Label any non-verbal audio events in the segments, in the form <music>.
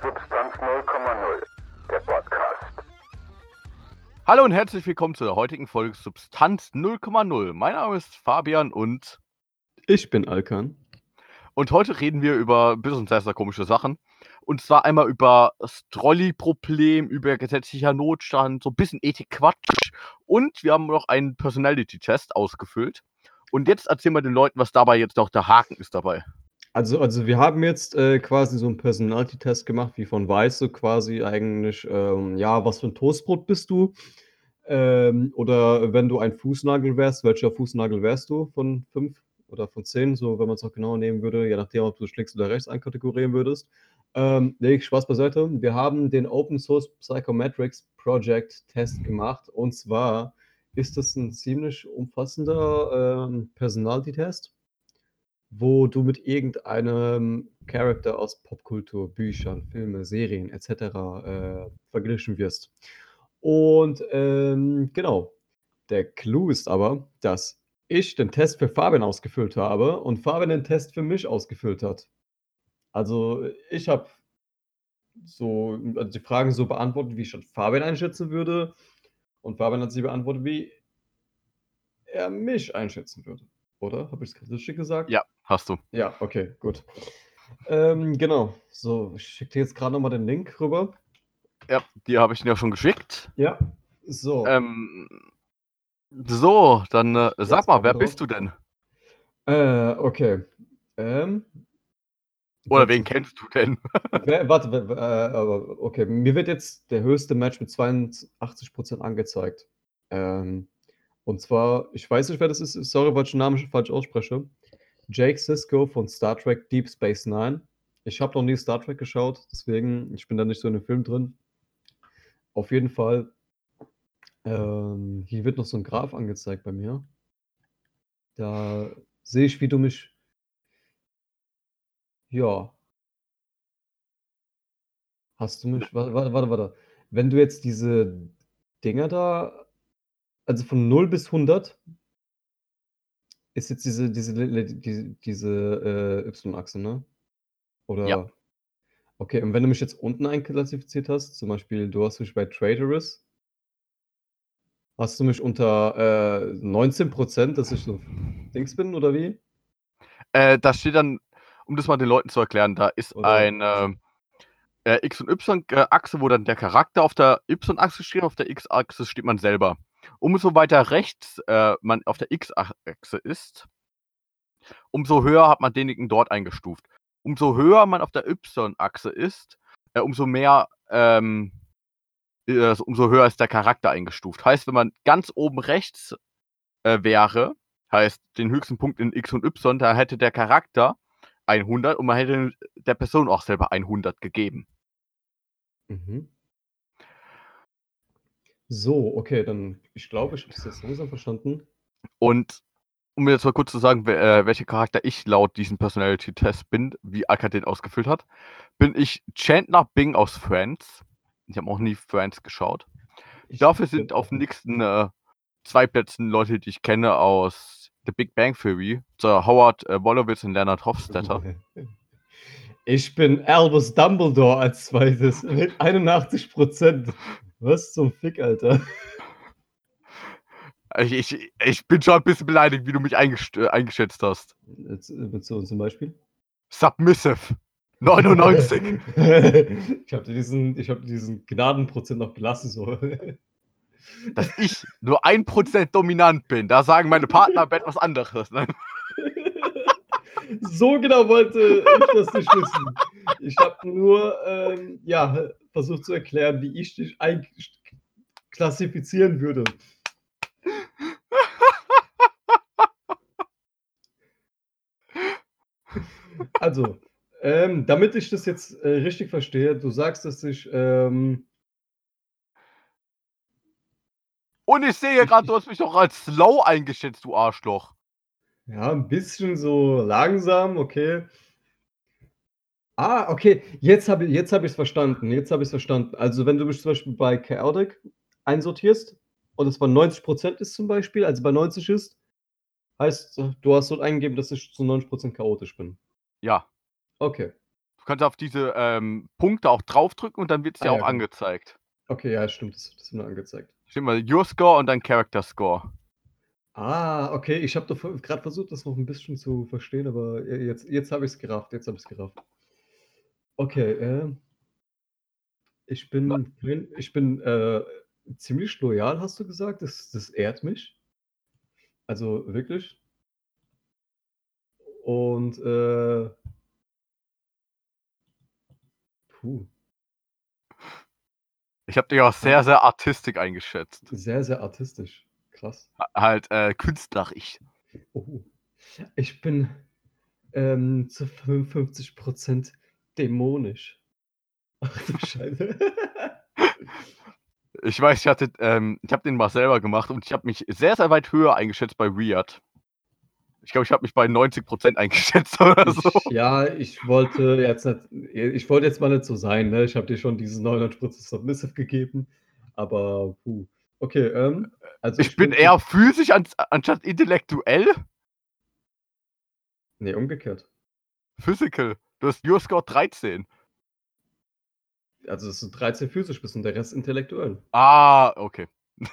Substanz 0,0, der Podcast. Hallo und herzlich willkommen zu der heutigen Folge Substanz 0,0. Mein Name ist Fabian und Ich bin Alkan. und heute reden wir über bisschen sehr, sehr komische Sachen. Und zwar einmal über das Trolley-Problem, über gesetzlicher Notstand, so ein bisschen Ethik-Quatsch. Und wir haben noch einen Personality-Test ausgefüllt. Und jetzt erzählen wir den Leuten, was dabei jetzt noch der Haken ist dabei. Also, also wir haben jetzt äh, quasi so einen Personality-Test gemacht, wie von Weiß, so quasi eigentlich, ähm, ja, was für ein Toastbrot bist du? Ähm, oder wenn du ein Fußnagel wärst, welcher Fußnagel wärst du von fünf oder von zehn, so wenn man es auch genauer nehmen würde, je nachdem, ob du links oder rechts einkategorieren würdest. Ähm, nee, Spaß beiseite. Wir haben den Open Source Psychometrics Project Test gemacht und zwar ist das ein ziemlich umfassender ähm, Personality-Test, wo du mit irgendeinem Charakter aus Popkultur, Büchern, Filme, Serien etc. Äh, verglichen wirst. Und ähm, genau, der Clou ist aber, dass ich den Test für Fabian ausgefüllt habe und Fabian den Test für mich ausgefüllt hat. Also ich habe so also die Fragen so beantwortet, wie ich schon Fabian einschätzen würde. Und Fabian hat sie beantwortet, wie er mich einschätzen würde. Oder? Habe ich es richtig gesagt? Ja, hast du. Ja, okay, gut. Ähm, genau. So, ich schicke dir jetzt gerade nochmal den Link rüber. Ja, die habe ich dir ja schon geschickt. Ja. So. Ähm, so, dann äh, sag mal, wer drauf. bist du denn? Äh, okay. Ähm, Oder wen kennst du denn? <laughs> Wer, warte, wer, äh, okay, mir wird jetzt der höchste Match mit 82% angezeigt. Ähm, und zwar, ich weiß nicht, wer das ist, sorry, weil ich den Namen falsch ausspreche. Jake Sisko von Star Trek Deep Space Nine. Ich habe noch nie Star Trek geschaut, deswegen, ich bin da nicht so in dem Film drin. Auf jeden Fall, ähm, hier wird noch so ein Graph angezeigt bei mir. Da sehe ich, wie du mich. Ja. Hast du mich. Warte, warte, warte. Wenn du jetzt diese Dinger da. Also von 0 bis 100 ist jetzt diese, diese, diese, diese äh, Y-Achse, ne? Oder? Ja. Okay, und wenn du mich jetzt unten einklassifiziert hast, zum Beispiel, du hast mich bei Traitorous, hast du mich unter äh, 19%, dass ich so Dings bin, oder wie? Äh, da steht dann, um das mal den Leuten zu erklären, da ist Oder- ein ähm, äh, X- und Y-Achse, wo dann der Charakter auf der Y-Achse steht, auf der X-Achse steht man selber. Umso weiter rechts äh, man auf der X-Achse ist, umso höher hat man denjenigen dort eingestuft. Umso höher man auf der Y-Achse ist, äh, umso mehr, ähm, äh, also umso höher ist der Charakter eingestuft. Heißt, wenn man ganz oben rechts äh, wäre, heißt den höchsten Punkt in X und Y, da hätte der Charakter 100 und man hätte der Person auch selber 100 gegeben. Mhm. So, okay, dann, ich glaube, ich habe es jetzt langsam verstanden. Und um mir jetzt mal kurz zu sagen, wer, äh, welcher Charakter ich laut diesem Personality-Test bin, wie Alka den ausgefüllt hat, bin ich Chandler Bing aus Friends. Ich habe auch nie Friends geschaut. Ich Dafür sind auf den nächsten äh, zwei Plätzen Leute, die ich kenne aus The Big Bang Theory. So Howard äh, Wolowitz und Leonard Hofstadter. Ich bin Albus Dumbledore als zweites mit 81%. Was zum Fick, Alter? Ich, ich, ich bin schon ein bisschen beleidigt, wie du mich äh, eingeschätzt hast. Jetzt, äh, so zum Beispiel? Submissive. <laughs> 99. ich habe diesen, ich hab diesen Gnadenprozent noch gelassen. So. <laughs> Dass ich nur 1% dominant bin. Da sagen meine Partner aber etwas anderes. Ne? <laughs> so genau wollte ich das nicht wissen. Ich habe nur ähm, ja, versucht zu erklären, wie ich dich klassifizieren würde. Also, ähm, damit ich das jetzt äh, richtig verstehe, du sagst, dass ich ähm, Und ich sehe gerade, du hast mich doch als slow eingeschätzt, du Arschloch. Ja, ein bisschen so langsam, okay. Ah, okay, jetzt habe jetzt hab ich es verstanden. Jetzt habe ich es verstanden. Also, wenn du mich zum Beispiel bei Chaotic einsortierst und es bei 90% ist zum Beispiel, also bei 90 ist, heißt, du hast dort eingegeben, dass ich zu 90% chaotisch bin. Ja. Okay. Du kannst auf diese ähm, Punkte auch draufdrücken und dann wird es Ah, dir ja, auch genau. angezeigt. Okay, ja, stimmt, das, das wird mir angezeigt. Steht mal Your Score und dann Character Score. Ah, okay, ich habe gerade versucht, das noch ein bisschen zu verstehen, aber äh, jetzt, jetzt habe ich es gerafft, jetzt habe ich es gerafft. Okay, äh, ich bin, kein- ich bin äh, ziemlich loyal, hast du gesagt? Das, das ehrt mich. Also wirklich. Und äh, puh, Ich habe dich auch sehr, sehr Artistik eingeschätzt. sehr, sehr artistisch. Krass. Ha- Halt äh, künstlerisch. Oh. Ich bin ähm, zu 55% dämonisch. <laughs> Ach du <laughs> Scheiße. Ich weiß, ich hatte, ähm, ich habe den mal selber gemacht und ich habe mich sehr, sehr weit höher eingeschätzt bei Weird. Ich glaube, ich habe mich bei 90% <laughs> eingeschätzt oder so. Ich, ja, ich wollte jetzt nicht, ich wollte jetzt mal nicht so sein, ne? Ich habe dir schon diese 99% Submissive gegeben, aber puh. Okay, ähm, also Ich bin eher physisch an, anstatt intellektuell. Nee, umgekehrt. Physical. Du hast Your Score 13. Also, dass du 13 physisch bist und der Rest intellektuell. Ah, okay. <laughs>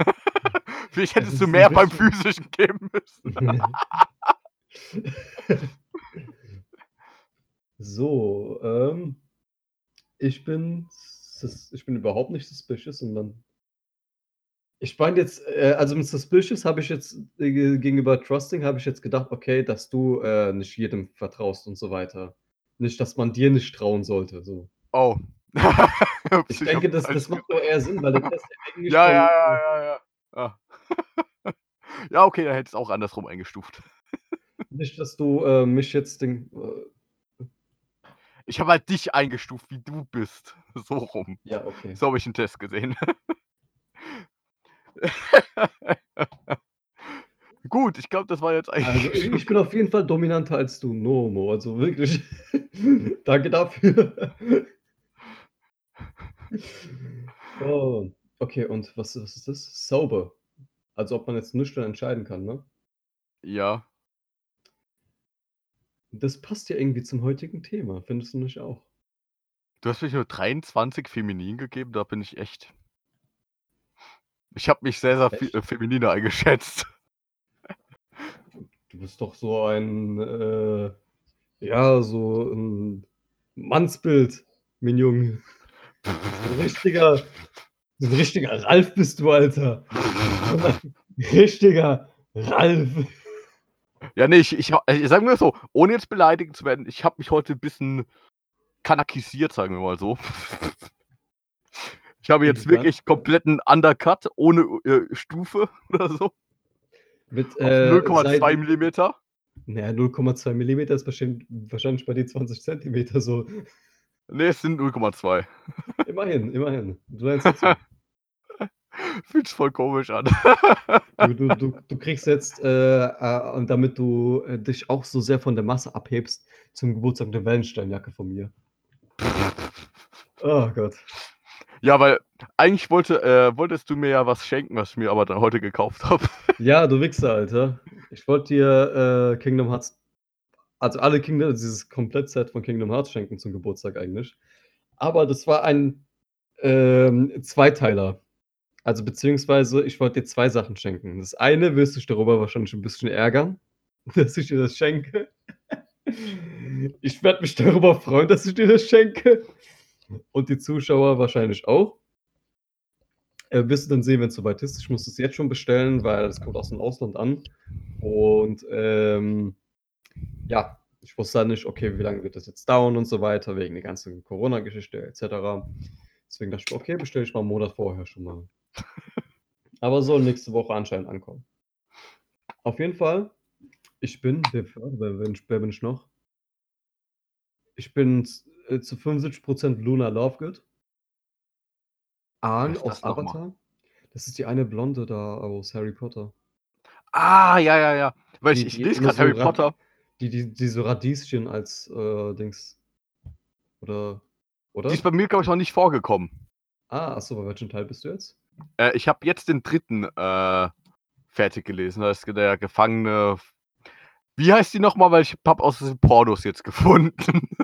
Vielleicht hättest du mehr beim physischen geben müssen. <laughs> so, ähm, ich bin, ich bin überhaupt nicht suspicious, sondern ich meine jetzt, äh, also mit suspicious habe ich jetzt äh, ge- gegenüber trusting habe ich jetzt gedacht, okay, dass du äh, nicht jedem vertraust und so weiter. Nicht, dass man dir nicht trauen sollte. So. Oh. <laughs> Ich denke, das, das macht nur eher Sinn, weil der Test ja <laughs> eigentlich Ja, ja, ja, ja, ja. Ja, ja okay, dann hättest du auch andersrum eingestuft. <laughs> nicht, dass du äh, mich jetzt den, äh, Ich habe halt dich eingestuft, wie du bist. So rum. ja, okay. So habe ich einen Test gesehen. Gut, ich glaube, das war jetzt Also eigentlich. ich ich bin auf jeden Fall dominanter als du, Nomo. Also wirklich. <laughs> Danke dafür. <laughs> oh, okay, und was, was ist das? Sober. Also ob man jetzt nüchtern entscheiden kann, ne? ja. Das passt ja irgendwie zum heutigen Thema, findest du nicht auch? Du hast mich nur 23 feminin gegeben, da bin ich echt. Ich habe mich sehr, sehr fe äh, femininer eingeschätzt. Du bist doch so ein, äh, ja, so ein Mannsbild, mein Junge. Ein richtiger, ein richtiger Ralf bist du, Alter. Richtiger Ralf. Ja, nee, ich, ich, äh, sagen wir so, ohne jetzt beleidigend zu werden, ich habe mich heute ein bisschen kanakisiert, sagen wir mal so. Ich habe jetzt wirklich kompletten Undercut ohne äh, Stufe oder so. Mit äh, 0,2 seit- Millimeter. Naja, 0,2 mm ist wahrscheinlich, wahrscheinlich bei dir 20 Zentimeter so. Nee, es sind 0,2. <laughs> Immerhin, immerhin. Du <laughs> lernst dazu. Fühlt sich voll komisch an. Du, du, du, du kriegst jetzt, äh, äh, und damit du äh, dich auch so sehr von der Masse abhebst, zum Geburtstag eine Wellensteinjacke von mir. <laughs> Oh Gott. Ja, weil eigentlich wollte, äh, wolltest du mir ja was schenken, was ich mir aber dann heute gekauft habe. <laughs> Ja, du Wichser, Alter. Ich wollte dir äh, Kingdom Hearts, also alle Kingdom, dieses Komplettset von Kingdom Hearts schenken zum Geburtstag eigentlich. Aber das war ein ähm, Zweiteiler. Also beziehungsweise ich wollte dir zwei Sachen schenken. Das eine wirst du dich darüber wahrscheinlich ein bisschen ärgern, <laughs> dass ich dir das schenke. Ich werde mich darüber freuen, dass ich dir das schenke. Und die Zuschauer wahrscheinlich auch. Äh, wirst du dann sehen, wenn es soweit ist. Ich muss es jetzt schon bestellen, weil es kommt aus dem Ausland an. Und ähm, ja, ich wusste dann nicht, okay, wie lange wird das jetzt dauern und so weiter, wegen der ganzen Corona-Geschichte etc. Deswegen dachte ich, okay, bestelle ich mal einen Monat vorher schon mal. <laughs> Aber soll nächste Woche anscheinend ankommen. Auf jeden Fall, ich bin, wer, wer, wer, wer bin ich noch? Ich bin äh, zu 75% Luna Lovegood. Ist aus? Avatar. Das ist die eine Blonde da aus Harry Potter. Ah, ja, ja, ja. Weil ich, Die- ich lese gerade so Harry Potter. Die, die, die so Radieschen als äh, Dings. Oder? Oder? Die ist bei mir, glaube ich, noch nicht vorgekommen. Ah, achso, bei welchem Teil bist du jetzt? Äh, ich habe jetzt den dritten äh, fertig gelesen. Da ist der Gefangene. Wie heißt die nochmal? Weil ich habe aus den Pornos jetzt gefunden. <laughs>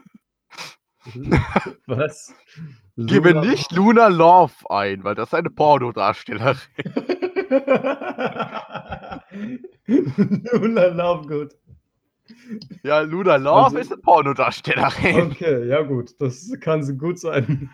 <laughs> Was? Gebe Luna- nicht Luna Love ein, weil das ist eine Pornodarstellerin. <laughs> Luna Lovegood. Ja, Luna Love Also- ist eine Pornodarstellerin. Okay, ja gut, das kann gut sein.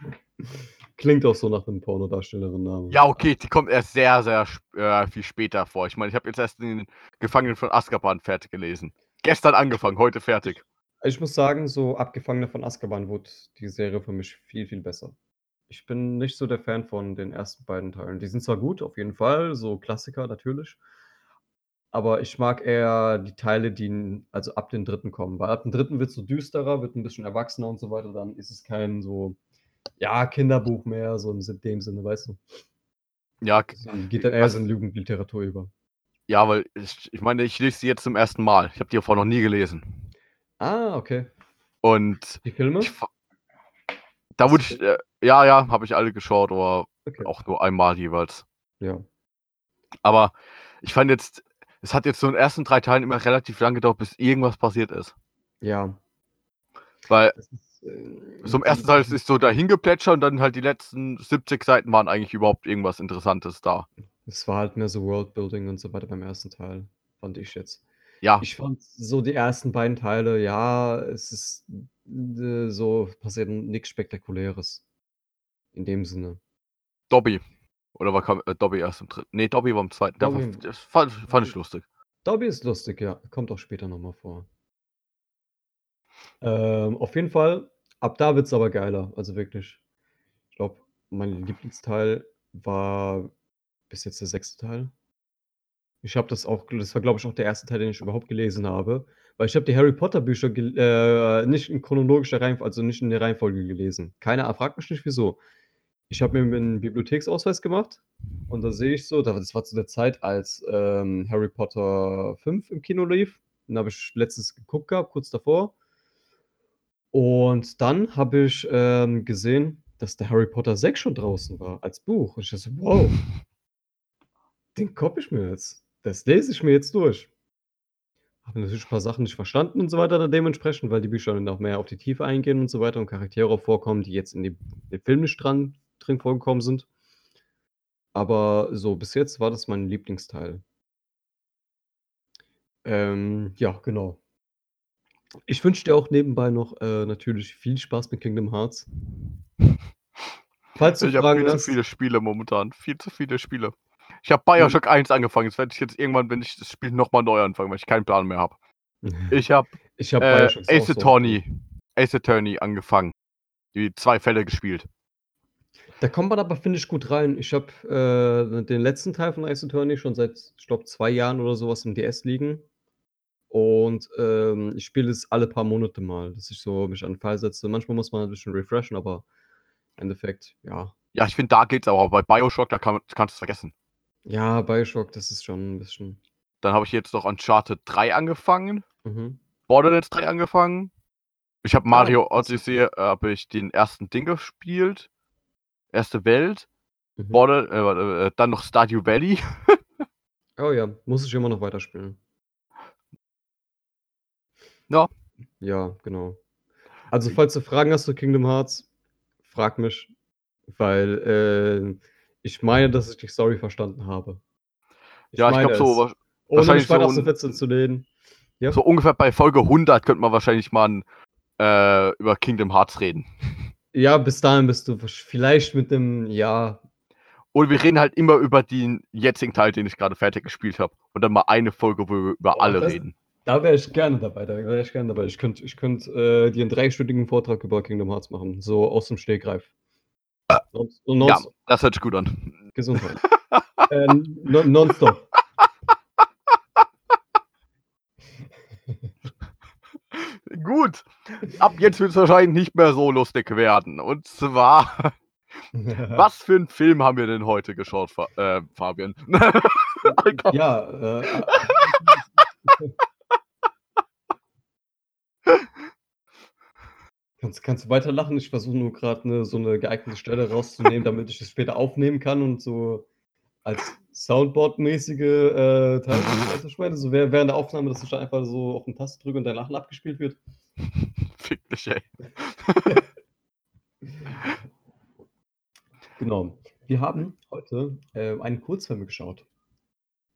Klingt auch so nach einem Pornodarstellerin-Namen. Ja, okay, die kommt erst sehr, sehr äh, viel später vor. Ich meine, ich habe jetzt erst den Gefangenen von Azkaban fertig gelesen. Gestern angefangen, heute fertig. Ich muss sagen, so Abgefangener von Azkaban wurde die Serie für mich viel, viel besser. Ich bin nicht so der Fan von den ersten beiden Teilen. Die sind zwar gut, auf jeden Fall, so Klassiker natürlich. Aber ich mag eher die Teile, die also ab dem dritten kommen. Weil ab dem dritten wird es so düsterer, wird ein bisschen erwachsener und so weiter. Dann ist es kein so, ja, Kinderbuch mehr, so in dem Sinne, weißt du. Ja, Es geht dann eher so in Jugendliteratur über. ja, weil ich, ich meine, ich lese sie jetzt zum ersten Mal. Ich habe die vorher noch nie gelesen. Ah, okay. Und Die Filme? ich, da wurde ich, äh, ja, ja, habe ich alle geschaut, aber Okay. auch nur einmal jeweils. Ja. Aber ich fand jetzt, es hat jetzt so in den ersten drei Teilen immer relativ lang gedauert, bis irgendwas passiert ist. Ja. Weil ist, äh, so im ersten Teil es ist so dahin geplätschert und dann halt die letzten 70 Seiten waren eigentlich überhaupt irgendwas Interessantes da. Es war halt mehr so Worldbuilding und so weiter beim ersten Teil, fand ich jetzt. Ja, Ich fand so die ersten beiden Teile, ja, es ist äh, so passiert nichts Spektakuläres. In dem Sinne. Dobby. Oder war kam, äh, Dobby erst im dritten? Nee, Dobby war im zweiten. Der war, Dobby- das fand, fand ich lustig. Dobby ist lustig, ja. Kommt auch später nochmal vor. Ähm, auf jeden Fall, ab da wird es aber geiler. Also wirklich. Ich glaube, mein Lieblingsteil war bis jetzt der sechste Teil. Ich habe das auch, das war glaube ich auch der erste Teil, den ich überhaupt gelesen habe. Weil ich habe die Harry Potter Bücher äh, nicht in chronologischer Reihenfolge, also nicht in der Reihenfolge gelesen. Keiner fragt mich nicht wieso. Ich habe mir einen Bibliotheksausweis gemacht und da sehe ich so, da- das war zu der Zeit, als ähm, Harry Potter 5 im Kino lief. Den habe ich letztens geguckt gehabt, kurz davor. Und dann habe ich ähm, gesehen, dass der Harry Potter 6 schon draußen war, als Buch. Und ich dachte, wow, den koppe ich mir jetzt. Das lese ich mir jetzt durch. Habe natürlich ein paar Sachen nicht verstanden und so weiter dann dementsprechend, weil die Bücher dann auch mehr auf die Tiefe eingehen und so weiter und Charaktere auch vorkommen, die jetzt in den Film nicht dran, drin vorgekommen sind. Aber so, bis jetzt war das mein Lieblingsteil. Ähm, ja, genau. Ich wünsche dir auch nebenbei noch äh, natürlich viel Spaß mit Kingdom Hearts. <laughs> Falls du Ich habe viel zu hast, viele Spiele momentan. Viel zu viele Spiele. Ich habe Bioshock 1 angefangen. Das werde ich jetzt irgendwann, wenn ich das Spiel nochmal neu anfangen, weil ich keinen Plan mehr habe. <laughs> Ich habe ich habe äh, Ace auch so. Attorney, Ace Attorney angefangen. Die zwei Fälle gespielt. Da kommt man aber, finde ich, gut rein. Ich habe äh, den letzten Teil von Ace Attorney schon seit, ich glaube, zwei Jahren oder sowas im DS liegen. Und ähm, ich spiele es alle paar Monate mal, dass ich so mich an den Fall setze. Manchmal muss man ein bisschen refreshen, aber im Endeffekt, ja. Ja, ich finde, da geht's aber. Bei Bioshock, da kann, man- kannst du es vergessen. Ja, Bioshock, das ist schon ein bisschen. Dann habe ich jetzt noch Uncharted 3 angefangen. Mhm. Borderlands 3 angefangen. Ich habe Mario ist- Odyssey, äh, habe ich den ersten Ding gespielt. Erste Welt. Mhm. Border, äh, äh, dann noch Stardew Valley. <laughs> Oh ja, muss ich immer noch weiterspielen. Ja. Ja, genau. Also, falls du Fragen hast zu Kingdom Hearts, frag mich, weil äh, ich meine, dass ich die Story verstanden habe. ja, ich glaube so, Ohne wahrscheinlich mich weiter so Fenster zu lehnen. Ja. so ungefähr bei Folge 100 könnte man wahrscheinlich mal ein, äh, über Kingdom Hearts reden. <laughs> Ja, bis dahin bist du vielleicht mit dem, ja, Und wir reden halt immer über den jetzigen Teil, den ich gerade fertig gespielt habe. Und dann mal eine Folge, wo wir über Boah, alle das- reden. da wäre ich gerne dabei. Da wäre ich gerne dabei. Ich könnte ich könnt, äh, dir einen dreistündigen Vortrag über Kingdom Hearts machen, so aus dem Stegreif. Non, non, Ja, das hört sich gut an. Gesundheit. <laughs> äh, non, nonstop. Gut. Ab jetzt wird es wahrscheinlich nicht mehr so lustig werden. Und zwar, <laughs> was für einen Film haben wir denn heute geschaut, äh, Fabian? Ja, <laughs> äh, Kannst, kannst du weiter lachen? Ich versuche nur gerade ne, so eine geeignete Stelle rauszunehmen, damit ich es später aufnehmen kann und so als Soundboard-mäßige äh, Teil schneide. So während der Aufnahme, dass ich da einfach so auf den Taste drücke und dein Lachen abgespielt wird. <laughs> Fick dich, ey. <laughs> genau. Wir haben heute äh, einen Kurzfilm geschaut.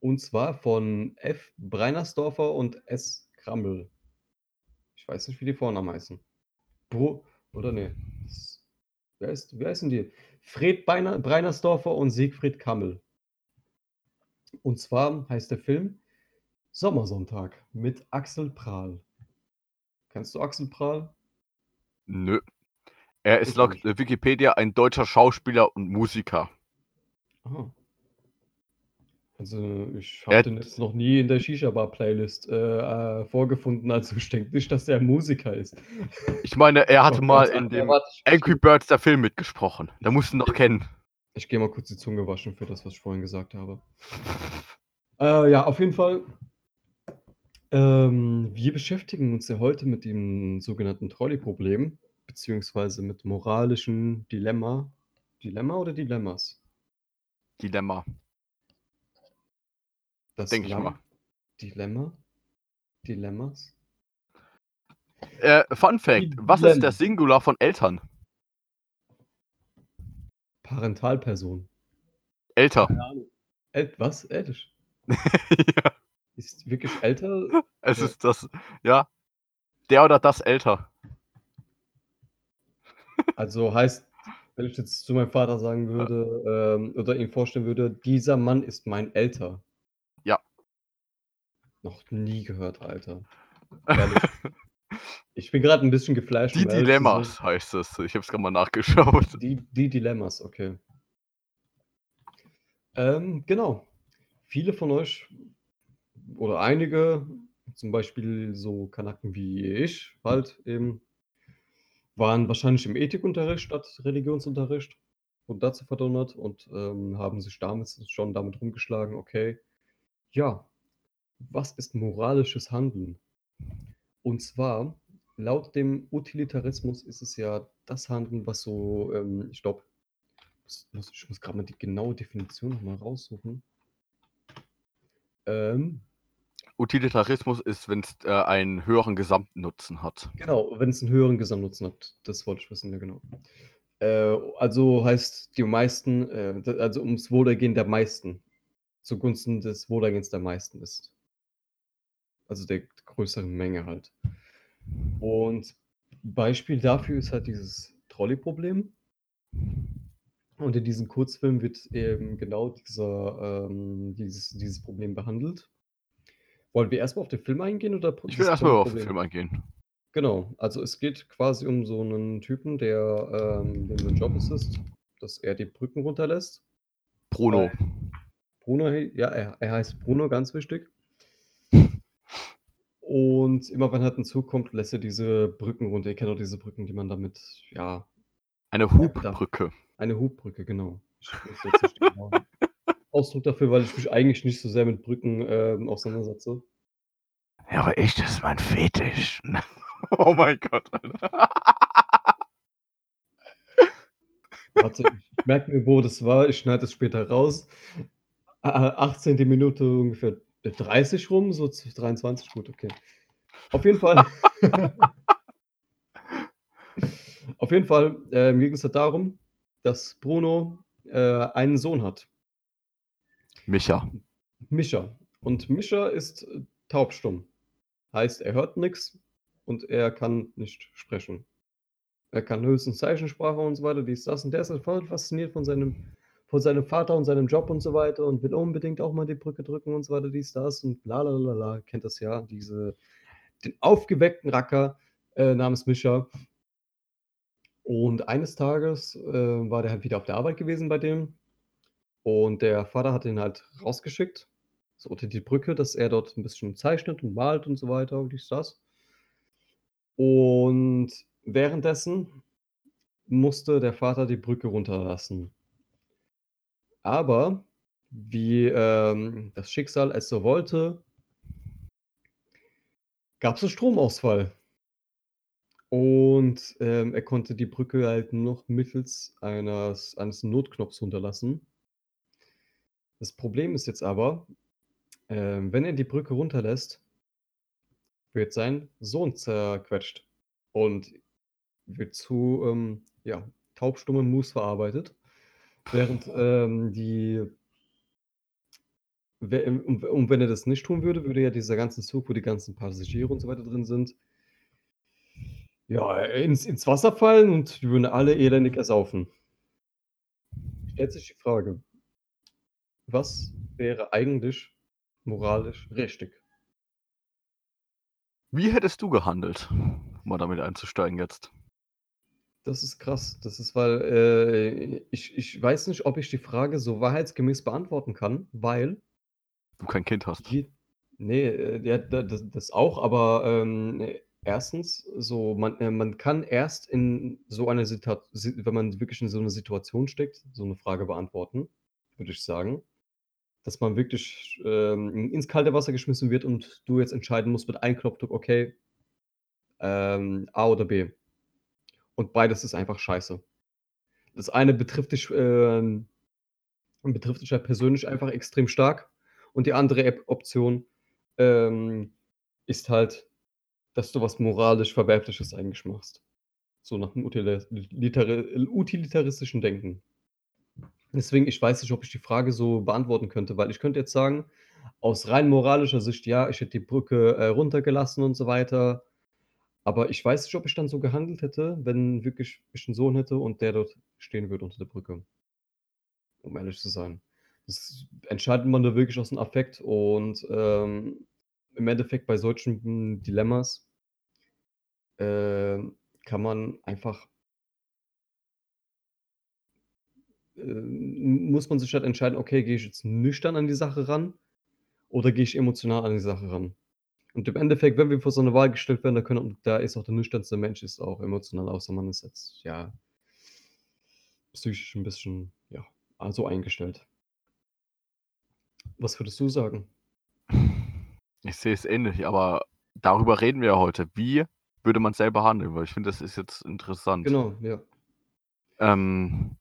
Und zwar von F. Breinersdorfer und S. Krammel. Ich weiß nicht, wie die Vornamen heißen. Bro oder nee. Wer, ist, wer heißen die? Fred Beiner, Breinersdorfer und Siegfried Kammel. Und zwar heißt der Film Sommersonntag mit Axel Prahl. Kennst du Axel Prahl? Nö. Er ist laut Wikipedia ein deutscher Schauspieler und Musiker. Aha. Also ich Er- habe den jetzt noch nie in der Shisha-Bar-Playlist äh, äh, vorgefunden, also ich denke nicht, dass er ein Musiker ist. Ich meine, er hatte mal in dem Angry Birds der Film mitgesprochen. Da musst du ihn noch kennen. Ich gehe mal kurz die Zunge waschen für das, was ich vorhin gesagt habe. Äh, ja, auf jeden Fall. Ähm, wir beschäftigen uns ja heute mit dem sogenannten Trolley-Problem, beziehungsweise mit moralischen Dilemma. Dilemma oder Dilemmas? Dilemma, Das denke ich mal. Dilemma? Dilemmas? Äh, Fun Fact: Was ist Dilemma. der Singular von Eltern? Parentalperson. Älter. El was? Älter? <laughs> ja, Ist wirklich älter? es Ja. ist das, ja. Der oder das älter. Also heißt, wenn ich jetzt zu meinem Vater sagen würde ähm, oder ihm vorstellen würde, dieser Mann ist mein Älter. Noch nie gehört, Alter. <laughs> Ich bin gerade ein bisschen geflasht. Die Dilemmas heißt es. Ich habe es gerade mal nachgeschaut. Die, die Dilemmas, okay. Ähm, genau. Viele von euch oder einige, zum Beispiel so Kanaken wie ich, halt eben, waren wahrscheinlich im Ethikunterricht statt Religionsunterricht und dazu verdonnert und ähm, haben sich damals schon damit rumgeschlagen, okay, ja, was ist moralisches Handeln? Und zwar, laut dem Utilitarismus ist es ja das Handeln, was so, ähm, ich glaube, ich muss gerade mal die genaue Definition nochmal raussuchen. Ähm, Utilitarismus ist, wenn es äh, einen höheren Gesamtnutzen hat. Genau, wenn es einen höheren Gesamtnutzen hat. Das wollte ich wissen, ja genau. Äh, also heißt die meisten, äh, also ums Wohlergehen der meisten, zugunsten des Wohlergehens der meisten ist. Also der größeren Menge halt. Und Beispiel dafür ist halt dieses Trolley-Problem. Und in diesem Kurzfilm wird eben genau dieser, ähm, dieses, dieses Problem behandelt. Wollen wir erstmal auf den Film eingehen oder Ich will erstmal auf den? Film eingehen. Genau, also es geht quasi um so einen Typen, der, ähm, dem sein Job ist, ist, dass er die Brücken runterlässt. Bruno. Bruno, ja, er, er heißt Bruno, ganz wichtig. Und immer wenn halt ein Zug kommt, lässt er diese Brücken runter. Ihr kennt auch diese Brücken, die man damit, ja, Eine Hubbrücke. eine Hubbrücke, genau. Genauen <laughs> Ausdruck dafür, weil ich mich eigentlich nicht so sehr mit Brücken ähm, auseinandersetze. Ja, aber ich, das ist mein Fetisch. <laughs> oh mein Gott. Alter. Warte, ich merke mir, wo das war. Ich schneide es später raus. Äh, 18. Minute ungefähr 30 rum, so zu 23, gut, okay. Auf jeden Fall. <laughs> Auf jeden Fall ähm, ging es halt darum, dass Bruno äh, einen Sohn hat, Micha. Mischa. Und Mischa ist äh, taubstumm. Heißt, er hört nichts und er kann nicht sprechen. Er kann höchstens Zeichensprache und so weiter, dies, das. Und der ist halt voll fasziniert von seinem, von seinem Vater und seinem Job und so weiter und will unbedingt auch mal die Brücke drücken und so weiter, dies, das und bla bla bla bla. Kennt das ja, diese, den aufgeweckten Racker äh, namens Mischa. Und eines Tages äh, war der halt wieder auf der Arbeit gewesen bei dem. Und der Vater hat ihn halt rausgeschickt, so unter die Brücke, dass er dort ein bisschen zeichnet und malt und so weiter und dies, das. Und währenddessen musste der Vater die Brücke runterlassen. Aber wie ähm, das Schicksal es so wollte, gab es einen Stromausfall. Und ähm, er konnte die Brücke halt noch mittels eines, eines Notknopfs runterlassen. Das Problem ist jetzt aber, ähm, wenn er die Brücke runterlässt, wird sein Sohn zerquetscht und wird zu ähm, ja, taubstummem Mus verarbeitet. Während ähm, die. Und und wenn er das nicht tun würde, würde ja dieser ganze Zug, wo die ganzen Passagiere und so weiter drin sind, ja, ins, ins Wasser fallen und die würden alle elendig ersaufen. Stellt sich die Frage, was wäre eigentlich moralisch richtig? Wie hättest du gehandelt? Um mal damit einzusteigen jetzt. Das ist krass. Das ist, weil äh, ich, ich weiß nicht, ob ich die Frage so wahrheitsgemäß beantworten kann, weil Du kein Kind hast. Je ne, äh, ja, da das das auch, aber, ähm, erstens, so man äh, man kann erst in so einer Situa si wenn man wirklich in so 'ne Situation steckt, so 'ne Frage beantworten, würde ich sagen. Dass man wirklich, ähm, ins kalte Wasser geschmissen wird und du jetzt entscheiden musst mit einem Knopfdruck: „Okay, ähm, A oder B.“ Und beides ist einfach scheiße. Das eine betrifft dich, ähm betrifft dich ja persönlich einfach extrem stark und die andere Option, ähm, ist halt, dass du was moralisch Verwerfliches eigentlich machst. So nach dem utilitaristischen Denken. Deswegen, ich weiß nicht, ob ich die Frage so beantworten könnte, weil ich könnte jetzt sagen, aus rein moralischer Sicht, ja, ich hätte die Brücke, äh, runtergelassen und so weiter. Aber ich weiß nicht, ob ich dann so gehandelt hätte, wenn wirklich ich 'n Sohn hätte und der dort stehen würde unter der Brücke. Um ehrlich zu sein. Das entscheidet man da wirklich aus'm Affekt und, ähm, im Endeffekt bei solchen, Dilemmas ähm, kann man einfach ähm, muss man sich halt entscheiden: „Okay, gehe ich jetzt nüchtern an die Sache ran oder gehe ich emotional an die Sache ran?“ Und im Endeffekt, wenn wir vor so 'ne Wahl gestellt werden, da können da ist auch der nüchternste Mensch ist auch emotional, außer man ist jetzt, ja psychisch 'n bisschen, ja, so eingestellt. Was würdest du sagen? Ich sehe es ähnlich, aber darüber reden wir ja heute. Wie würde man selber handeln? Weil ich finde, das ist jetzt interessant. Genau, ja. Ähm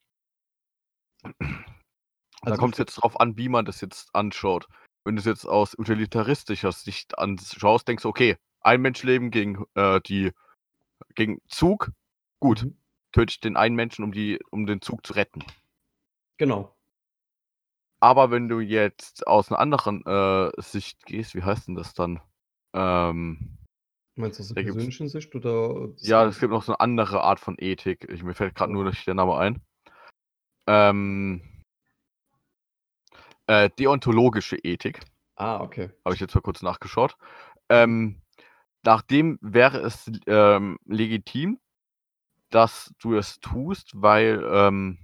da Also, kommt's ich wür jetzt drauf an, wie man das jetzt anschaut. Wenn du's jetzt aus utilitaristischer Sicht anschaust, denkst du: „Okay, ein Menschenleben gegen, äh, die gegen Zug. Gut, Mhm. töte ich den einen Menschen, um die um den Zug zu retten.“ Genau. Aber wenn du jetzt aus 'ner anderen, äh, Sicht gehst, wie heißt denn das dann? Ähm Meinst du aus der persönlichen Sicht oder Ja, es gibt noch so 'ne andere Art von Ethik. Ich mir fällt grad nur nicht der Name ein. Ähm äh, deontologische Ethik. Ah, okay. Habe ich jetzt mal kurz nachgeschaut. Ähm, nach dem wäre es, ähm, legitim, dass du es tust, weil, ähm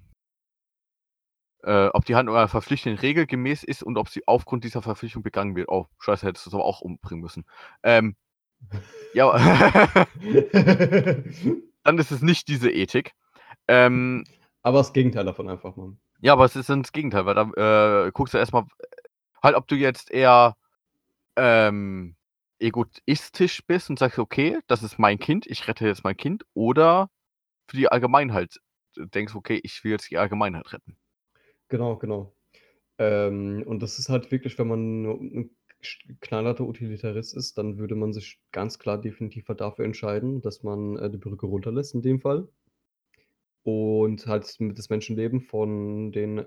äh, ob die Handlung einer verpflichtenden Regel gemäß ist und ob sie aufgrund dieser Verpflichtung begangen wird. Oh, scheiße, hättest du's aber auch umbringen müssen. Ähm, ja <laughs> <laughs> dann ist es nicht diese Ethik. Ähm Aber das Gegenteil davon einfach mal. Ja, aber es ist das Gegenteil, weil dann, äh, guckst du erst mal halt, ob du jetzt eher, ähm, egoistisch bist und sagst: „Okay, das ist mein Kind, ich rette jetzt mein Kind“, oder für die Allgemeinheit denkst: „Okay, ich will jetzt die Allgemeinheit retten.“ Genau, genau. Ähm, und das ist halt wirklich, wenn man 'n sch knallharter Utilitarist ist, dann würde man sich ganz klar definitiv halt dafür entscheiden, dass man, äh, die Brücke runterlässt in dem Fall. Und halt das Menschenleben von den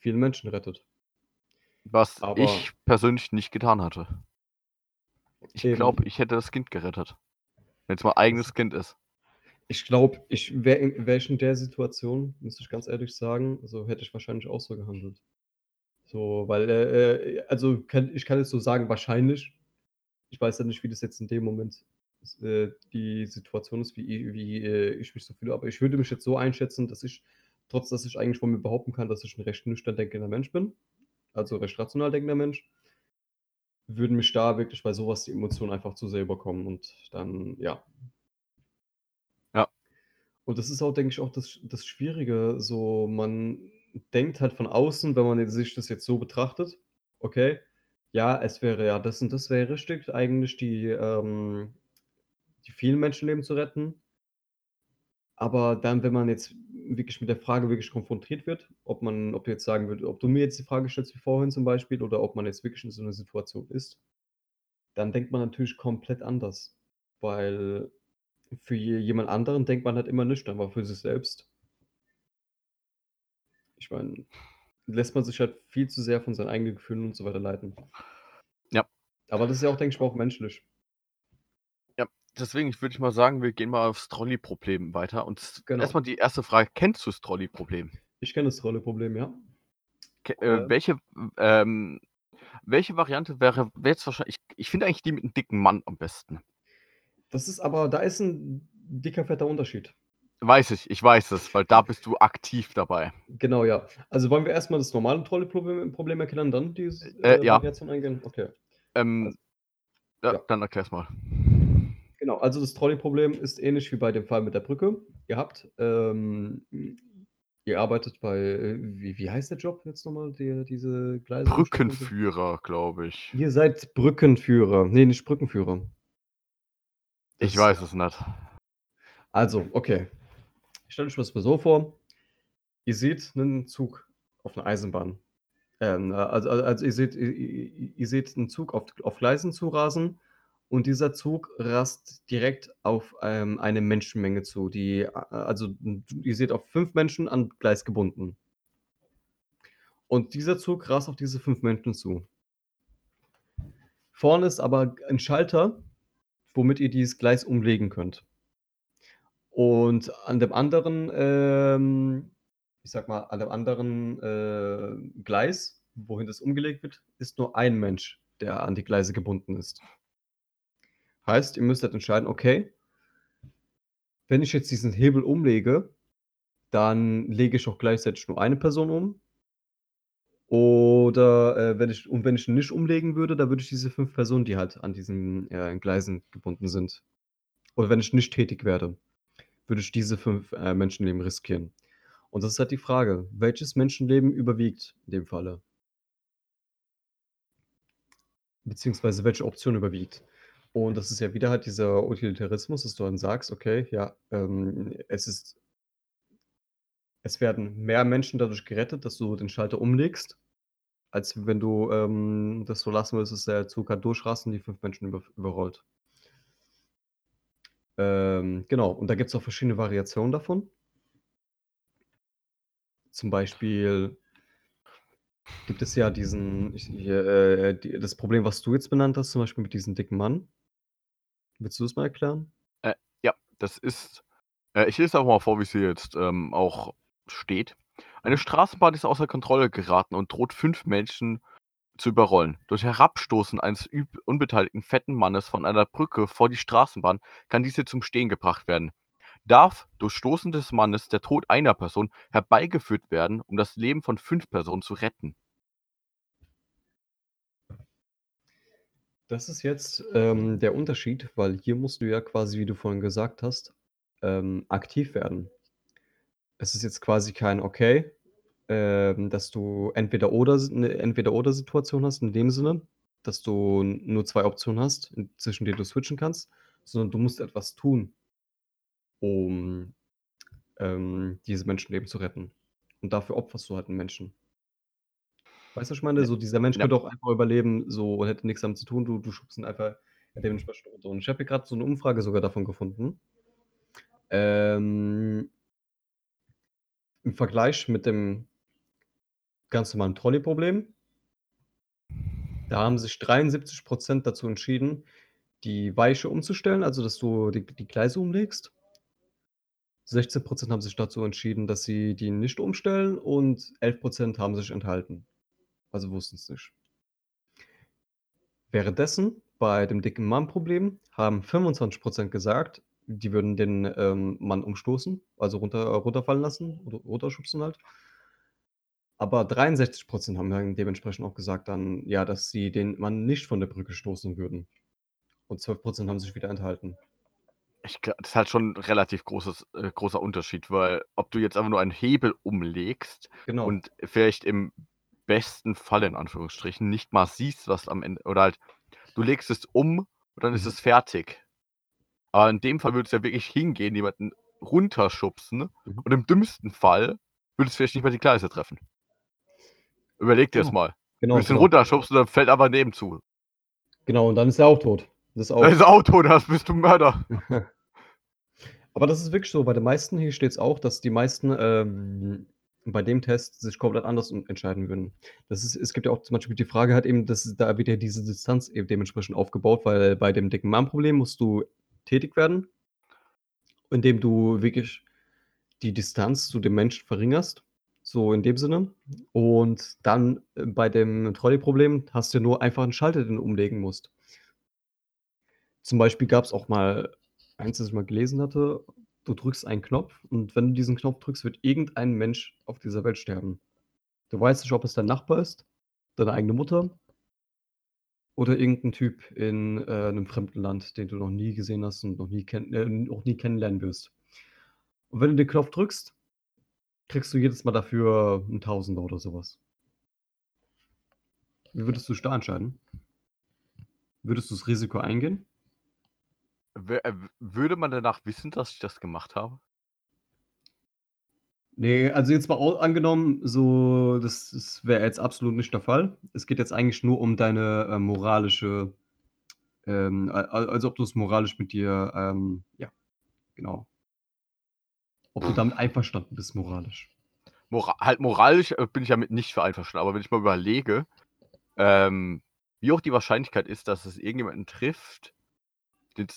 vielen Menschen rettet. Was Aber ich persönlich nicht getan hatte. Ich glaube, ich hätte das Kind gerettet. Wenn's mein Das eigenes Kind ist. Ich glaube, ich wäre in ich in der Situation, muss ich ganz ehrlich sagen, so hätte ich wahrscheinlich auch so gehandelt. So, weil, äh äh, also kann ich kann jetzt so sagen, wahrscheinlich. Ich weiß ja nicht, wie das jetzt in dem Moment äh, die Situation ist, wie wie, äh, ich mich so fühle, aber ich würde mich jetzt so einschätzen, dass ich trotz dass ich eigentlich von mir behaupten kann, dass ich 'n recht nüchtern denkender Mensch bin, also recht rational denkender Mensch würden mich da wirklich bei so was die Emotionen einfach zu sehr überkommen und dann, ja. Ja. Und das ist auch, denke ich, auch das das Schwierige, so man denkt halt von außen, wenn man sich das jetzt so betrachtet: „Okay, ja, es wäre ja das und das wäre richtig, eigentlich die, ähm die vielen Menschenleben zu retten.“ Aber dann, wenn man jetzt wirklich mit der Frage wirklich konfrontiert wird, ob man ob du jetzt sagen würde ob du mir jetzt die Frage stellst wie vorhin zum Beispiel oder ob man jetzt wirklich in so 'ner Situation ist, dann denkt man natürlich komplett anders, weil für je jemand anderen denkt man halt immer nüchtern, aber für sich selbst Ich meine, lässt man sich halt viel zu sehr von seinen eigenen Gefühlen und so weiter leiten. Ja. Aber das ist ja auch, denke ich auch menschlich. Deswegen würde ich mal sagen, wir gehen mal aufs Trolley-Problem weiter. Und Genau. erstmal die erste Frage: Kennst du das Trolley-Problem? Ich kenne das Trolle-Problem, ja. Ke- Ja. Äh, welche, ähm, welche Variante wäre wär jetzt wahrscheinlich. Ich, ich finde eigentlich die mit einem dicken Mann am besten. Das ist aber, da ist ein dicker, fetter Unterschied. Weiß ich, ich weiß es, weil da bist du aktiv dabei. Genau, ja. Also wollen wir erstmal das normale Trolle-Problem Problem erklären, dann die Äh, ja. Variation eingehen? Okay. Ähm, ja, ja. dann erklär's mal. Genau, also das Trolley-Problem ist ähnlich wie bei dem Fall mit der Brücke. Ihr habt, ähm, ihr arbeitet bei, äh, wie, wie heißt der Job jetzt nochmal, der, diese Gleise? Brückenführer, glaube ich. Ihr seid Brückenführer. Nee, nicht Brückenführer. Ich Das- weiß es nicht. Also, okay. Stellt euch das mal so vor. Ihr seht einen Zug auf einer Eisenbahn. Ähm, also, also, also ihr, seht, ihr, ihr ihr seht einen Zug auf, auf Gleisen zurasen und dieser Zug rast direkt auf ähm, eine Menschenmenge zu. Die, also ihr seht auf fünf Menschen an Gleis gebunden. Und dieser Zug rast auf diese fünf Menschen zu. Vorne ist aber ein Schalter, womit ihr dieses Gleis umlegen könnt. Und an dem anderen, ähm, ich sag mal, an dem anderen äh, Gleis, wohin das umgelegt wird, ist nur ein Mensch, der an die Gleise gebunden ist. Heißt, ihr müsst halt entscheiden, okay, wenn ich jetzt diesen Hebel umlege, dann lege ich auch gleichzeitig nur eine Person um. Oder äh, wenn ich, und wenn ich ihn nicht umlegen würde, dann würde ich diese fünf Personen, die halt an diesen äh, Gleisen gebunden sind. Oder wenn ich nicht tätig werde, würde ich diese fünf äh, Menschenleben riskieren. Und das ist halt die Frage, welches Menschenleben überwiegt in dem Falle? Beziehungsweise welche Option überwiegt? Und das ist ja wieder halt dieser Utilitarismus, dass du dann sagst, okay, ja, ähm, es ist, es werden mehr Menschen dadurch gerettet, dass du den Schalter umlegst, als wenn du ähm, das so lassen würdest, dass der Zug halt durchrast und die fünf Menschen über, überrollt. Ähm, genau, und da gibt es auch verschiedene Variationen davon. Zum Beispiel gibt es ja diesen, ich, äh, die, das Problem, was du jetzt benannt hast, zum Beispiel mit diesem dicken Mann. Willst du das mal erklären? Ja, das ist. Äh, ich lese auch mal vor, wie es hier jetzt ähm, auch steht. Eine Straßenbahn ist außer Kontrolle geraten und droht fünf Menschen zu überrollen. Durch Herabstoßen eines unbeteiligten fetten Mannes von einer Brücke vor die Straßenbahn kann diese zum Stehen gebracht werden. Darf durch Stoßen des Mannes der Tod einer Person herbeigeführt werden, um das Leben von fünf Personen zu retten. Das ist jetzt ähm, der Unterschied, weil hier musst du ja quasi, wie du vorhin gesagt hast, ähm, aktiv werden. Es ist jetzt quasi kein Okay, ähm, dass du entweder oder eine entweder oder Situation hast in dem Sinne, dass du nur zwei Optionen hast, zwischen denen du switchen kannst, sondern du musst etwas tun, um ähm, diese Menschenleben zu retten. Und dafür opferst du halt einen Menschen. Weißt du, was ich meine? So, dieser Mensch Ja. könnte auch einfach überleben, so und hätte nichts damit zu tun. Du, du schubst ihn einfach dementsprechend runter. Und ich habe hier gerade so eine Umfrage sogar davon gefunden. Ähm, Im Vergleich mit dem ganz normalen Trolley-Problem, da haben sich 73% dazu entschieden, die Weiche umzustellen, also dass du die, die Gleise umlegst. 16% haben sich dazu entschieden, dass sie die nicht umstellen und 11% haben sich enthalten. Also wussten es nicht. Währenddessen bei dem dicken Mann-Problem haben 25% gesagt, die würden den ähm, Mann umstoßen, also runter, runterfallen lassen oder runterschubsen halt. Aber 63% haben dann dementsprechend auch gesagt dann, ja, dass sie den Mann nicht von der Brücke stoßen würden. Und 12% haben sich wieder enthalten. Ich, gla- das ist halt schon ein relativ großes, äh, großer Unterschied, weil ob du jetzt einfach nur einen Hebel umlegst Genau. und vielleicht im besten Fall in Anführungsstrichen nicht mal siehst, was am Ende oder halt du legst es um und dann ist Mhm. es fertig. Aber in dem Fall würde es ja wirklich hingehen, jemanden runterschubsen Mhm. und im dümmsten Fall würde es vielleicht nicht mal die Gleise treffen. Überleg dir das Genau. mal. Du genau, würdest ihn genau. runterschubsen und dann fällt aber neben zu. genau, und dann ist er auch tot. Das ist auch. Das Auto, das bist du Mörder. <laughs> Aber das ist wirklich so. Bei den meisten hier steht es auch, dass die meisten ähm, bei dem Test sich komplett anders entscheiden würden. Das ist es gibt ja auch zum Beispiel die Frage halt eben, dass da wird ja diese Distanz eben dementsprechend aufgebaut, weil bei dem dicken Mann-Problem musst du tätig werden, indem du wirklich die Distanz zu dem Menschen verringerst, so in dem Sinne. Und dann, äh, bei dem Trolley-Problem hast du nur einfach einen Schalter, den du umlegen musst. Zum Beispiel gab's auch mal eins, das ich mal gelesen hatte, du drückst einen Knopf und wenn du diesen Knopf drückst, wird irgendein Mensch auf dieser Welt sterben. Du weißt nicht, ob es dein Nachbar ist, deine eigene Mutter oder irgendein Typ in, äh, 'nem fremden Land, den du noch nie gesehen hast und noch nie kenn äh, noch nie kennenlernen wirst. Und wenn du den Knopf drückst, kriegst du jedes Mal dafür 'n Tausender oder so was. Wie würdest du dich da entscheiden? Würdest du das Risiko eingehen? Äh, würde man danach wissen, dass ich das gemacht habe? Ne, also jetzt mal angenommen, so das das wäre jetzt absolut nicht der Fall. Es geht jetzt eigentlich nur um deine, äh, moralische ähm, also ob du's moralisch mit dir, ähm ja, genau. Ob du damit einverstanden bist moralisch. Mora halt moralisch, äh, bin ich damit nicht für einverstanden, aber wenn ich mal überlege, ähm, wie hoch die Wahrscheinlichkeit ist, dass es irgendjemanden trifft,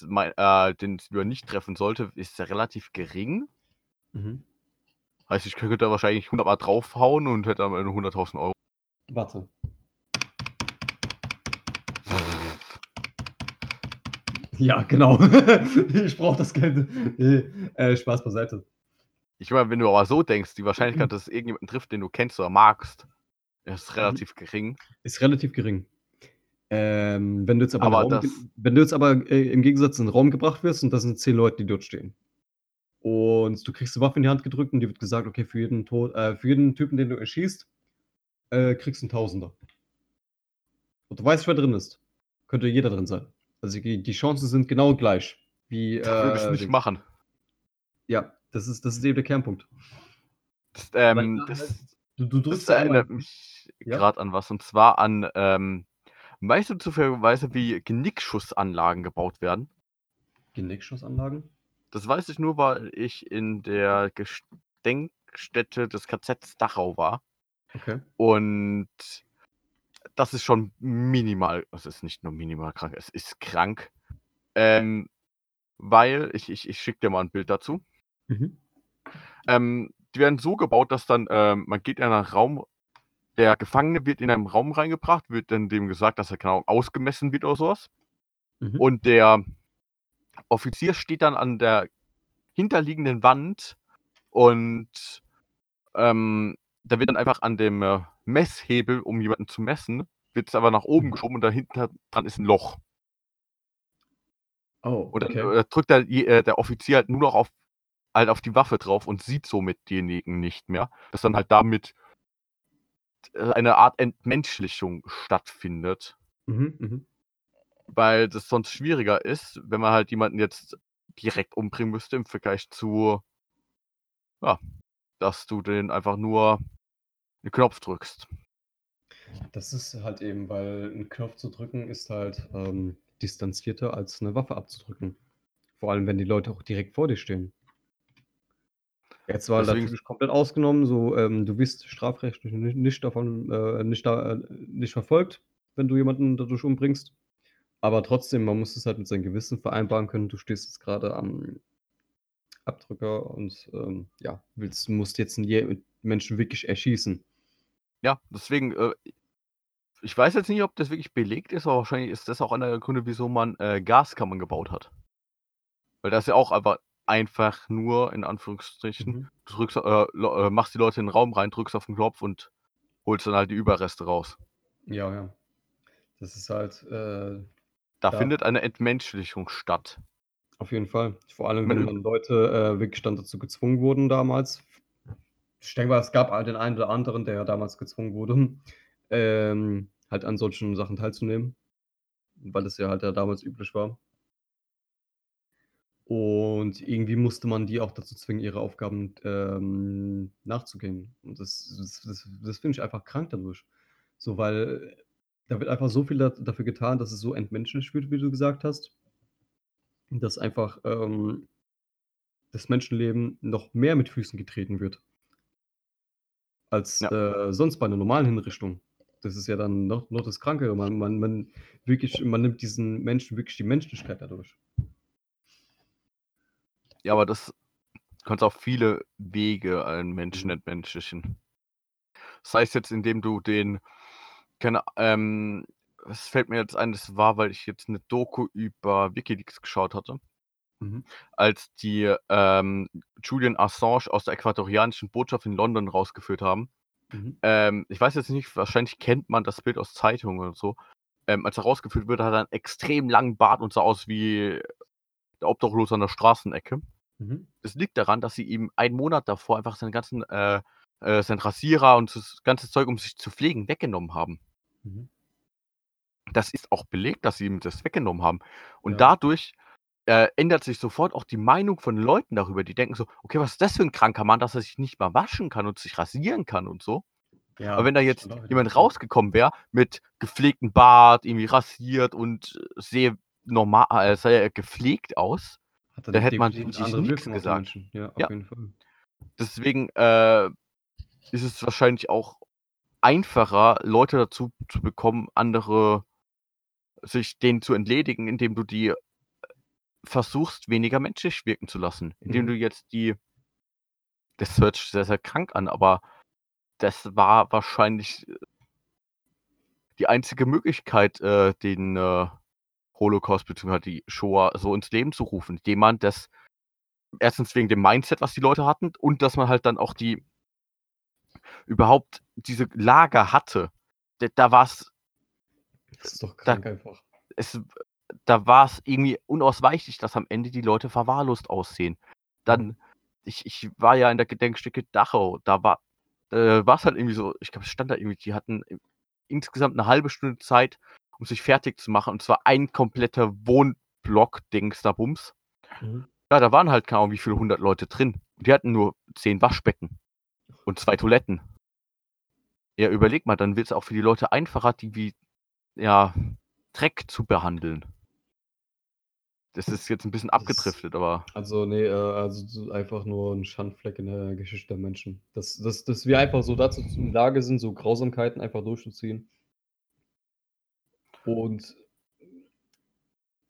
mei äh, den's lieber nicht treffen sollte, ist relativ gering. Mhm. Heißt, ich könnte da wahrscheinlich 100 Mal draufhauen und hätte am Ende 100.000 €. Warte. Ja, genau. <laughs> Ich brauche das Geld. Ne, äh, Spaß beiseite. Ich meine, wenn du aber so denkst, die Wahrscheinlichkeit, dass es irgendjemanden trifft, den du kennst oder magst, ist Mhm. relativ gering. Ist relativ gering. Ähm, wenn du jetzt aber, Aber Raum das wenn du jetzt aber, äh, im Gegensatz in 'n Raum gebracht wirst und da sind 10 Leute, die dort stehen. Und du kriegst 'ne Waffe in die Hand gedrückt und dir wird gesagt: „Okay, für jeden Tod äh, für jeden Typen, den du erschießt, äh, kriegst du 'n Tausender.“ Und du weißt nicht, wer drin ist. Könnte jeder drin sein. Also die die Chancen sind genau gleich wie, äh, Würde ich nicht Dings. machen. Ja, das ist das ist eben der Kernpunkt. Das, ähm, da halt das du du das drückst einmal erinnert mich Ja? grad an was, und zwar an, ähm weißt du zufälligerweise, wie Genickschussanlagen gebaut werden? Genickschussanlagen? Das weiß ich nur, weil ich in der Gedenkstätte des KZs Dachau war. Okay. Und das ist schon minimal es ist nicht nur minimal krank, es ist krank. Ähm, weil ich ich ich schicke dir mal 'n Bild dazu. Mhm. Ähm, die werden so gebaut, dass dann, ähm man geht in einen Raum der Gefangene wird in einen Raum reingebracht, wird dann dem gesagt, dass er, Ahnung, ausgemessen wird oder so was. Mhm. Und der Offizier steht dann an der hinterliegenden Wand und, ähm, da wird dann einfach an dem, äh, Messhebel, um jemanden zu messen, wird's aber nach oben Mhm. geschoben und dahinter dran ist 'n Loch. Oh, Und dann, okay. äh, drückt der äh, der Offizier halt nur noch auf halt auf die Waffe drauf und sieht somit denjenigen nicht mehr, dass dann halt damit eine Art Entmenschlichung stattfindet. Mhm, mhm. Weil das sonst schwieriger ist, wenn man halt jemanden jetzt direkt umbringen müsste im Vergleich zu ja, dass du den einfach nur 'n Knopf drückst. Das ist halt eben weil 'n Knopf zu drücken ist halt, ähm, distanzierter als 'ne Waffe abzudrücken. Vor allem, wenn die Leute auch direkt vor dir stehen. Jetzt mal Deswegen natürlich komplett ausgenommen, so, ähm, du wirst strafrechtlich ni nicht davon äh, nicht da äh, nicht verfolgt, wenn du jemanden dadurch umbringst. Aber trotzdem, man muss es halt mit seinem Gewissen vereinbaren können. Du stehst jetzt grade am Abdrücker und, ähm, ja, willst musst jetzt 'n je Menschen wirklich erschießen. Ja, deswegen, äh ich weiß jetzt nicht, ob das wirklich belegt ist, aber wahrscheinlich ist das auch einer der Gründe, wieso man, äh, Gaskammern gebaut hat. Weil das ja auch einfach einfach nur in Anführungsstrichen, Mhm. du drückst äh, äh, machst die Leute in 'n Raum rein, drückst auf 'n Knopf und holst dann halt die Überreste raus. Ja, ja. Das ist halt, äh Da da findet eine Entmenschlichung statt. Auf jeden Fall. Vor allem, wenn dann Leute, äh, wirklich dann dazu gezwungen wurden damals. Ich denke mal, es gab halt den einen oder anderen, der ja damals gezwungen wurde, ähm, halt an solchen Sachen teilzunehmen, weil das ja halt ja damals üblich war. Und irgendwie musste man die auch dazu zwingen, ihre Aufgaben, ähm, nachzugehen. Und das das das das finde ich einfach krank dadurch. So, weil da wird einfach so viel da dafür getan, dass es so entmenschlicht wird, wie du gesagt hast. Dass einfach, ähm das Menschenleben noch mehr mit Füßen getreten wird. als Ja. äh, sonst bei einer normalen Hinrichtung. Das ist ja dann noch, noch das Kranke. Man, man, man, wirklich, man nimmt diesen Menschen wirklich die Menschlichkeit dadurch. Ja, aber das kannst auf viele Wege einen Menschen Mhm. entmenschlichen. Sei es jetzt, indem du den, keine, ähm, es fällt mir jetzt ein, das war, weil ich jetzt eine Doku über Wikileaks geschaut hatte, Mhm. als die ähm, Julian Assange aus der äquatorianischen Botschaft in London rausgeführt haben. Mhm. Ähm, ich weiß jetzt nicht, wahrscheinlich kennt man das Bild aus Zeitungen oder so. Ähm, als er rausgeführt wird, hat er einen extrem langen Bart und sah aus wie der Obdachlose an der Straßenecke. Mhm. Das liegt daran, dass sie ihm einen Monat davor einfach seinen ganzen, äh, äh, seinen Rasierer und das ganze Zeug, um sich zu pflegen, weggenommen haben. Mhm. Das ist auch belegt, dass sie ihm das weggenommen haben. Und Ja. dadurch äh, ändert sich sofort auch die Meinung von Leuten darüber. Die denken so, okay, was ist das für ein kranker Mann, dass er sich nicht mal waschen kann und sich rasieren kann und so. Ja, Aber wenn da jetzt jemand rausgekommen wäre mit gepflegtem Bart, irgendwie rasiert und sehr normal, äh, sehr gepflegt aus, Hat da hätte man definitiv sich nichts die gesagt. Ja, auf Ja. jeden Fall. Deswegen äh, ist es wahrscheinlich auch einfacher, Leute dazu zu bekommen, andere sich denen zu entledigen, indem du die äh, versuchst, weniger menschlich wirken zu lassen. Indem Mhm. du jetzt die, das hört sich sehr, sehr krank an, aber das war wahrscheinlich äh, die einzige Möglichkeit, äh, den äh, Holocaust bzw. die Shoah so ins Leben zu rufen, indem man das erstens wegen dem Mindset, was die Leute hatten, und dass man halt dann auch die überhaupt diese Lager hatte. Da, da war es, Das ist doch Da- krank einfach. es, da war es irgendwie unausweichlich, dass am Ende die Leute verwahrlost aussehen. Dann, ich, ich war ja in der Gedenkstätte Dachau, da war äh, war es halt irgendwie so, ich glaube, es stand da irgendwie, die hatten insgesamt eine halbe Stunde Zeit, um sich fertig zu machen, und zwar ein kompletter Wohnblock-Dings da Bums. Mhm. Ja, da waren halt keine Ahnung, wie viele hundert Leute drin. Und die hatten nur zehn Waschbecken und zwei Toiletten. Ja, überleg mal, dann wird es auch für die Leute einfacher, die wie, ja, Dreck zu behandeln. Das ist jetzt ein bisschen abgedriftet, aber Also, nee, äh, also so einfach nur ein Schandfleck in der Geschichte der Menschen. Dass, dass, dass wir einfach so dazu in der Lage sind, so Grausamkeiten einfach durchzuziehen. Und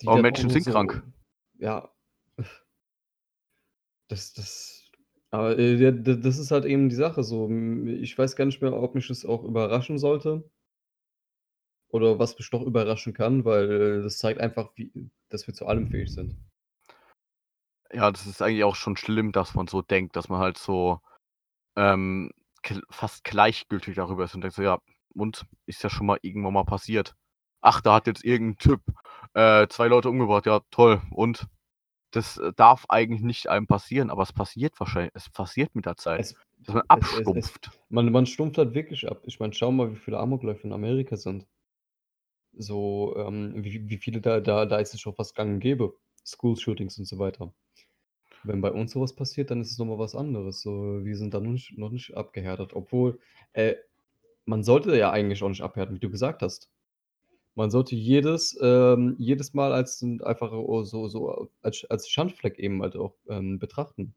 auch Menschen sind so, krank. Ja. Das, das. Aber äh, das ist halt eben die Sache so. Ich weiß gar nicht mehr, ob mich das auch überraschen sollte. Oder was mich doch überraschen kann, weil das zeigt einfach, wie, dass wir zu allem fähig sind. ja, das ist eigentlich auch schon schlimm, dass man so denkt, dass man halt so ähm, fast gleichgültig darüber ist und denkt so, ja, und ist ja schon mal irgendwann mal passiert. Ach, da hat jetzt irgendein Typ äh, zwei Leute umgebracht, ja, toll. Und das äh, darf eigentlich nicht einem passieren, aber es passiert wahrscheinlich, es passiert mit der Zeit, Es, dass man es, es, es, abstumpft. man, man stumpft halt wirklich ab. Ich meine, schau mal, wie viele Amokläufe in Amerika sind. So, ähm, wie, wie viele da, da, da ist es schon fast gang und gäbe. School-Shootings und so weiter. Wenn bei uns sowas passiert, dann ist es nochmal was anderes. So, wir sind da noch nicht, noch nicht abgehärtet. Obwohl, äh, man sollte ja eigentlich auch nicht abhärten, wie du gesagt hast. Man sollte jedes, ähm, jedes Mal als ein- einfach so, so als, als Schandfleck eben halt auch ähm, betrachten.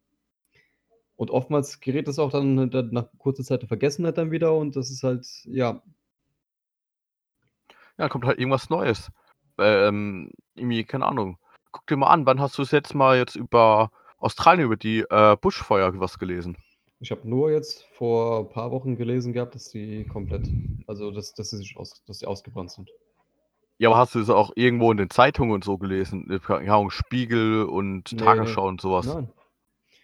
Und oftmals gerät es auch dann, dann nach kurzer Zeit der Vergessenheit dann wieder und das ist halt, ja, Ja, kommt halt irgendwas Neues. Ähm, irgendwie, keine Ahnung. Guck dir mal an, wann hast du das letzte Mal jetzt über Australien, über die äh, Buschfeuer was gelesen? ich habe nur jetzt vor ein paar Wochen gelesen gehabt, dass die komplett, also dass, dass sie sich aus, dass sie ausgebrannt sind. Ja, aber hast du es auch irgendwo in den Zeitungen und so gelesen? Äh, Keine Ahnung, Spiegel und Nee, Tagesschau und sowas. Nein.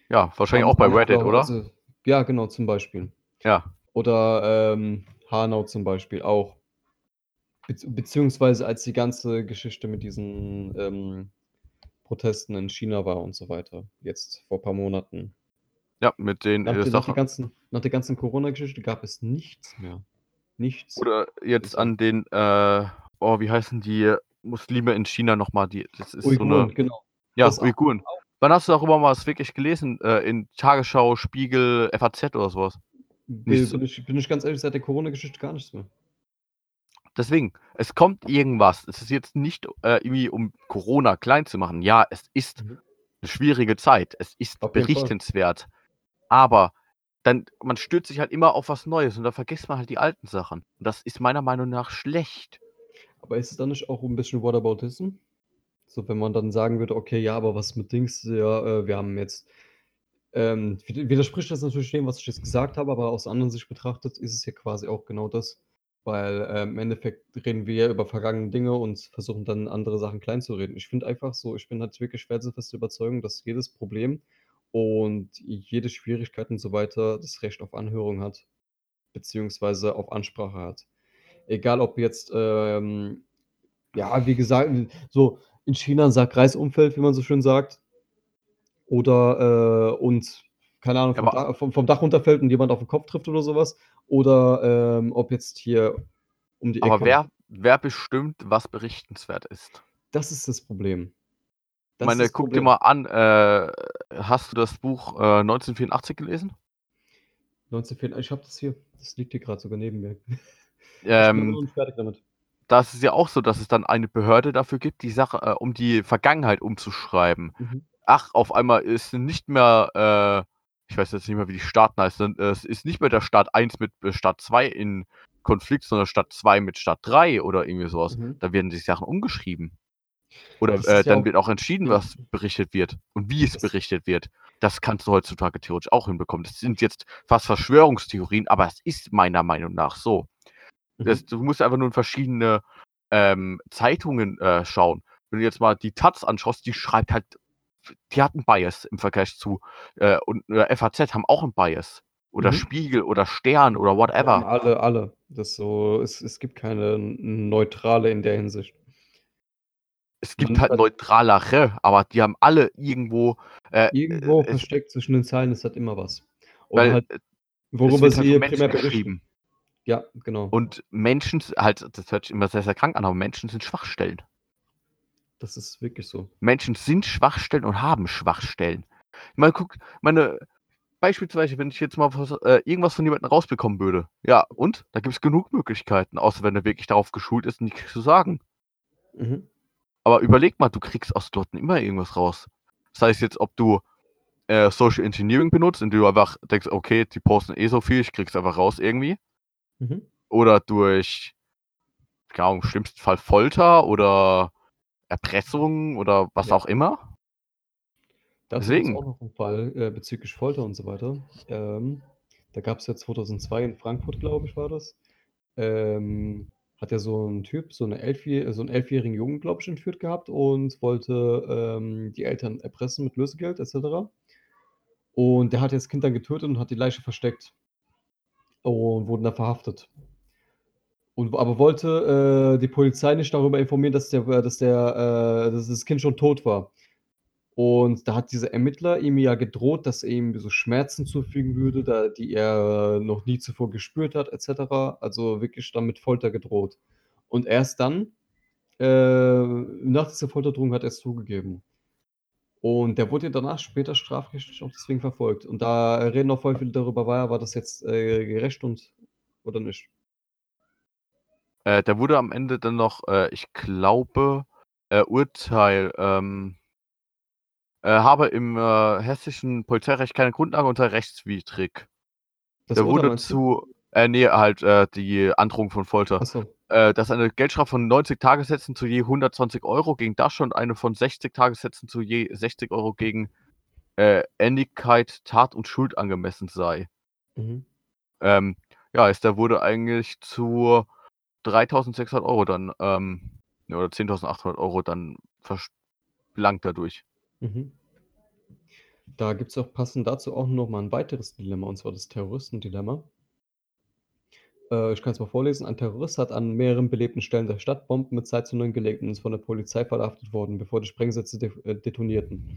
Ja, wahrscheinlich auch bei Reddit, oder? Also, ja, genau, zum Beispiel. Ja. Oder ähm, Hanau zum Beispiel auch. Be beziehungsweise als die ganze Geschichte mit diesen ähm, Protesten in China war und so weiter. Jetzt vor ein paar Monaten. Ja, mit den Nach, äh, der- nach, der ganzen, nach der ganzen Corona-Geschichte gab es nichts mehr. Nichts. Oder jetzt an den, äh, oh, wie heißen die Muslime in China nochmal? Die, das ist so Uiguren, eine. genau. Ja, das auch- Uiguren. Wann hast du darüber mal was wirklich gelesen? Äh, in Tagesschau, Spiegel, FAZ oder sowas? Bin, Nicht so- bin, ich, bin ich ganz ehrlich, seit der Corona-Geschichte gar nichts mehr. Deswegen, es kommt irgendwas. Es ist jetzt nicht äh, irgendwie, um Corona klein zu machen. Ja, es ist Mhm. eine schwierige Zeit. Es ist Auf berichtenswert. Aber dann man stürzt sich halt immer auf was Neues und da vergisst man halt die alten Sachen. Und das ist meiner Meinung nach schlecht. Aber ist es dann nicht auch ein bisschen Whataboutism? So, wenn man dann sagen würde, okay, ja, aber was mit Dings, ja, äh, wir haben jetzt, ähm, wid- widerspricht das natürlich dem, was ich jetzt gesagt habe, aber aus anderen Sicht betrachtet ist es ja quasi auch genau das. Weil äh, im Endeffekt reden wir ja über vergangene Dinge und versuchen dann andere Sachen klein zu reden. Ich finde einfach so, ich bin halt wirklich felsenfeste Überzeugung, dass jedes Problem und jede Schwierigkeit und so weiter das Recht auf Anhörung hat, beziehungsweise auf Ansprache hat. Egal ob jetzt, ähm, ja, wie gesagt, so in China ein Sack-Reis-Umfeld, wie man so schön sagt, oder äh, und keine Ahnung, vom, Aber- Dach, vom, vom Dach runterfällt und jemand auf den Kopf trifft oder sowas, oder ähm, ob jetzt hier um die Aber Ecke. wer, wer bestimmt, was berichtenswert ist? Das ist das Problem. Ich Das meine, guck dir Problem. mal an, äh, hast du das Buch äh, 1984 gelesen? 1984, ich habe das hier. Das liegt hier gerade sogar neben mir. Ähm, da ist es ja auch so, dass es dann eine Behörde dafür gibt, die Sache, äh, um die Vergangenheit umzuschreiben. Mhm. Ach, auf einmal ist nicht mehr, äh, ich weiß jetzt nicht mehr, wie die Staaten heißen, äh, es ist nicht mehr der Staat 1 mit äh, Staat 2 in Konflikt, sondern Staat 2 mit Staat 3 oder irgendwie sowas. Mhm. Da werden die Sachen umgeschrieben. Oder äh, ja dann auch- wird auch entschieden, ja. was berichtet wird und wie es berichtet wird. Das kannst du heutzutage theoretisch auch hinbekommen. Das sind jetzt fast Verschwörungstheorien, aber es ist meiner Meinung nach so. Das, du musst einfach nur in verschiedene ähm, Zeitungen äh, schauen. Wenn du jetzt mal die Taz anschaust, die schreibt halt, die hat einen Bias im Vergleich zu, äh, und äh, FAZ haben auch einen Bias. Oder Mhm. Spiegel oder Stern oder Ja, whatever. alle, alle. Das so, es, es gibt keine neutrale in der Hinsicht. Es gibt Man- halt neutralere, aber die haben alle irgendwo. Äh, Irgendwo äh, es, versteckt zwischen den Zeilen ist halt immer was. Und weil halt, äh, es worüber halt sie von primär geschrieben. Ja, genau. Und Menschen, halt, das hört sich immer sehr, sehr krank an, aber Menschen sind Schwachstellen. Das ist wirklich so. Menschen sind Schwachstellen und haben Schwachstellen. Mal guck, meine, beispielsweise, wenn ich jetzt mal was, äh, irgendwas von jemandem rausbekommen würde. Ja, und? Da gibt es genug Möglichkeiten, außer wenn er wirklich darauf geschult ist, nichts zu sagen. Mhm. Aber überleg mal, du kriegst aus Leuten immer irgendwas raus. Das heißt jetzt, ob du äh, Social Engineering benutzt, indem du einfach denkst, okay, die posten eh so viel, ich krieg's einfach raus irgendwie. Mhm. Oder durch, keine Ahnung, im schlimmsten Fall Folter oder Erpressung oder was Ja. auch immer. Dazu Deswegen. gibt's auch noch einen Fall äh, bezüglich Folter und so weiter. Ähm, da gab es ja 2002 in Frankfurt, glaube ich, war das. Ähm, hat ja so ein Typ, so, eine Elfjähr so einen elfjährigen Jungen, glaube ich, entführt gehabt und wollte ähm, die Eltern erpressen mit Lösegeld etc. Und der hat jetzt das Kind dann getötet und hat die Leiche versteckt und wurden dann verhaftet. Und, aber wollte äh, die Polizei nicht darüber informieren, dass, der, dass, der, äh, dass das Kind schon tot war. Und da hat dieser Ermittler ihm ja gedroht, dass er ihm so Schmerzen zufügen würde, da, die er noch nie zuvor gespürt hat, etc. Also wirklich dann mit Folter gedroht. Und erst dann, äh, nach dieser Folterdrohung, hat er es zugegeben. Und der wurde danach später strafrechtlich auch deswegen verfolgt. Und da reden auch voll viele darüber, war, war das jetzt äh, gerecht und oder nicht. Äh, der wurde am Ende dann noch, äh, ich glaube, äh, Urteil, ähm, äh, habe im äh, hessischen Polizeirecht keine Grundlage unter rechtswidrig. Das der wurde zu, nee, halt die Androhung von Folter. Achso. Äh, dass eine Geldstrafe von 90 Tagessätzen zu je 120 Euro gegen das schon eine von 60 Tagessätzen zu je 60 Euro gegen äh, Ähnlichkeit, Tat und Schuld angemessen sei. Mhm. Ähm, ja, ist, der wurde eigentlich zu 3600 Euro dann, ähm, oder 10.800 Euro dann verlangt dadurch. Mhm. Da gibt es auch passend dazu auch noch mal ein weiteres Dilemma, und zwar das Terroristendilemma. Äh, ich kann es mal vorlesen. Ein Terrorist hat an mehreren belebten Stellen der Stadt Bomben mit Zeitzündern gelegt und ist von der Polizei verhaftet worden, bevor die Sprengsätze de äh, detonierten.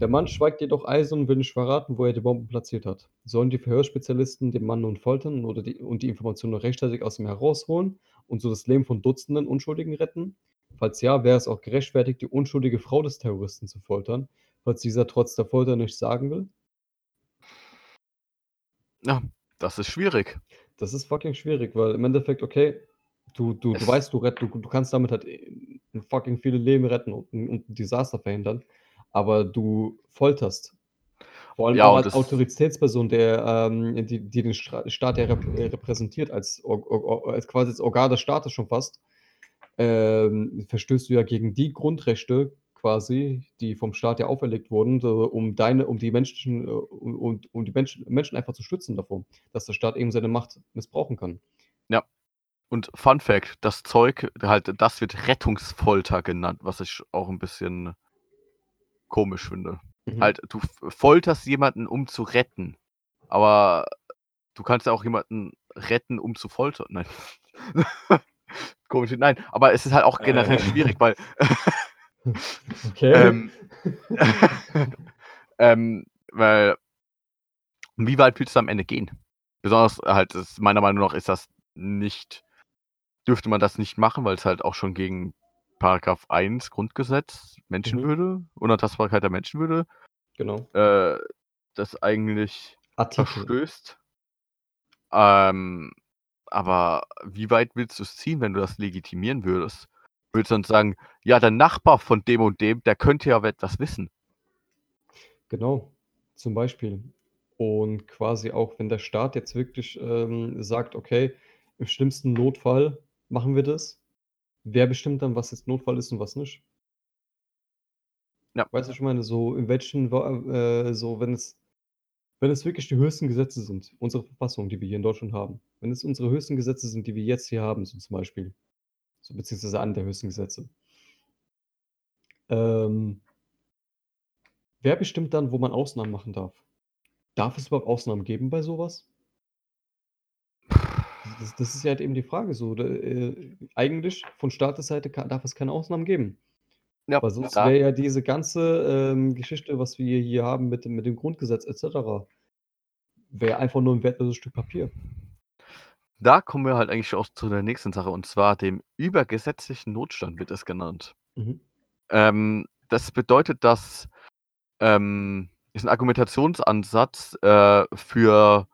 Der Mann schweigt jedoch eisern und will nicht verraten, wo er die Bomben platziert hat. Sollen die Verhörspezialisten den Mann nun foltern oder die, und die Informationen noch rechtzeitig aus ihm herausholen und so das Leben von Dutzenden Unschuldigen retten? Falls ja, wäre es auch gerechtfertigt, die unschuldige Frau des Terroristen zu foltern, falls dieser trotz der Folter nichts sagen will? Ja, das ist schwierig. Das ist fucking schwierig, weil im Endeffekt, okay, du, du, du weißt, du, rett, du, du kannst damit halt äh, fucking viele Leben retten und, ein- und ein Desaster verhindern, aber du folterst. Vor allem Ja, auch als Autoritätsperson, der, ähm, die die den Staat ja äh, repräsentiert als als quasi das Organ des Staates schon fast, ähm, verstößt du ja gegen die Grundrechte quasi, die vom Staat ja auferlegt wurden, um deine um die menschlichen, äh um um die Menschen Menschen einfach zu schützen davor, dass der Staat eben seine Macht missbrauchen kann. Ja. Und Fun Fact, das Zeug halt das wird Rettungsfolter genannt, was ich auch 'n bisschen komisch finde. Mhm. Halt, du folterst jemanden, um zu retten, aber du kannst ja auch jemanden retten, um zu foltern. Nein. <laughs> Komisch, nein, aber es ist halt auch generell schwierig, weil <laughs> Okay. ähm, <laughs> ähm, weil wie weit willst du am Ende gehen? Besonders halt ist meiner Meinung nach ist das nicht dürfte man das nicht machen, weil's halt auch schon gegen Paragraph 1 Grundgesetz, Mhm. Menschenwürde, Unantastbarkeit der Menschenwürde, Genau. äh, das eigentlich Artikel. verstößt. Ähm, aber wie weit willst du's ziehen, wenn du das legitimieren würdest? Du dann sagen: „Ja, der Nachbar von dem und dem, der könnte ja etwas wissen.“ Genau, zum Beispiel. Und quasi auch, wenn der Staat jetzt wirklich, ähm, sagt: „Okay, im schlimmsten Notfall machen wir das.“ Wer bestimmt dann, was jetzt Notfall ist und was nicht? Ja. Weißt du, ich meine? So in welchen äh, so wenn es wenn es wirklich die höchsten Gesetze sind, unsere Verfassung, die wir hier in Deutschland haben. Wenn es unsere höchsten Gesetze sind, die wir jetzt hier haben, so zum Beispiel, so beziehungsweise einen der höchsten Gesetze. Ähm wer bestimmt dann, wo man Ausnahmen machen darf? Darf es überhaupt Ausnahmen geben bei so was? Das das ist ja halt eben die Frage so, äh, eigentlich von Staates-Seite darf es keine Ausnahmen geben. Ja, Weil sonst wäre ja diese ganze, ähm, Geschichte, was wir hier haben mit dem mit dem Grundgesetz et cetera wäre einfach nur 'n wertloses Stück Papier. Da kommen wir halt eigentlich auch zu der nächsten Sache, und zwar dem übergesetzlichen Notstand wird es genannt. Mhm. Ähm, das bedeutet, dass ähm, ist 'n Argumentationsansatz, äh, für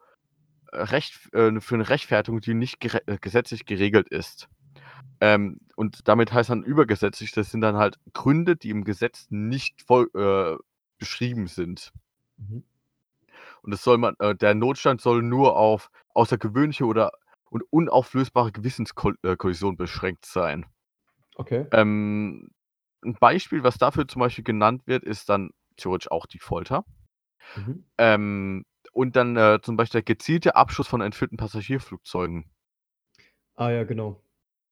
Recht äh, für 'ne Rechtfertigung, die nicht gere äh, gesetzlich geregelt ist. Ähm, und damit heißt dann übergesetzlich, das sind dann halt Gründe, die im Gesetz nicht voll äh, beschrieben sind. Mhm. Und das soll man äh, der Notstand soll nur auf außergewöhnliche oder und unauflösbare Gewissenskol äh, beschränkt sein. Okay. Ähm, 'n Beispiel, was dafür zum Beispiel genannt wird, ist dann theoretisch auch die Folter. Mhm. Ähm, und dann, äh, zum Beispiel der gezielte Abschuss von entführten Passagierflugzeugen. Ah ja, genau.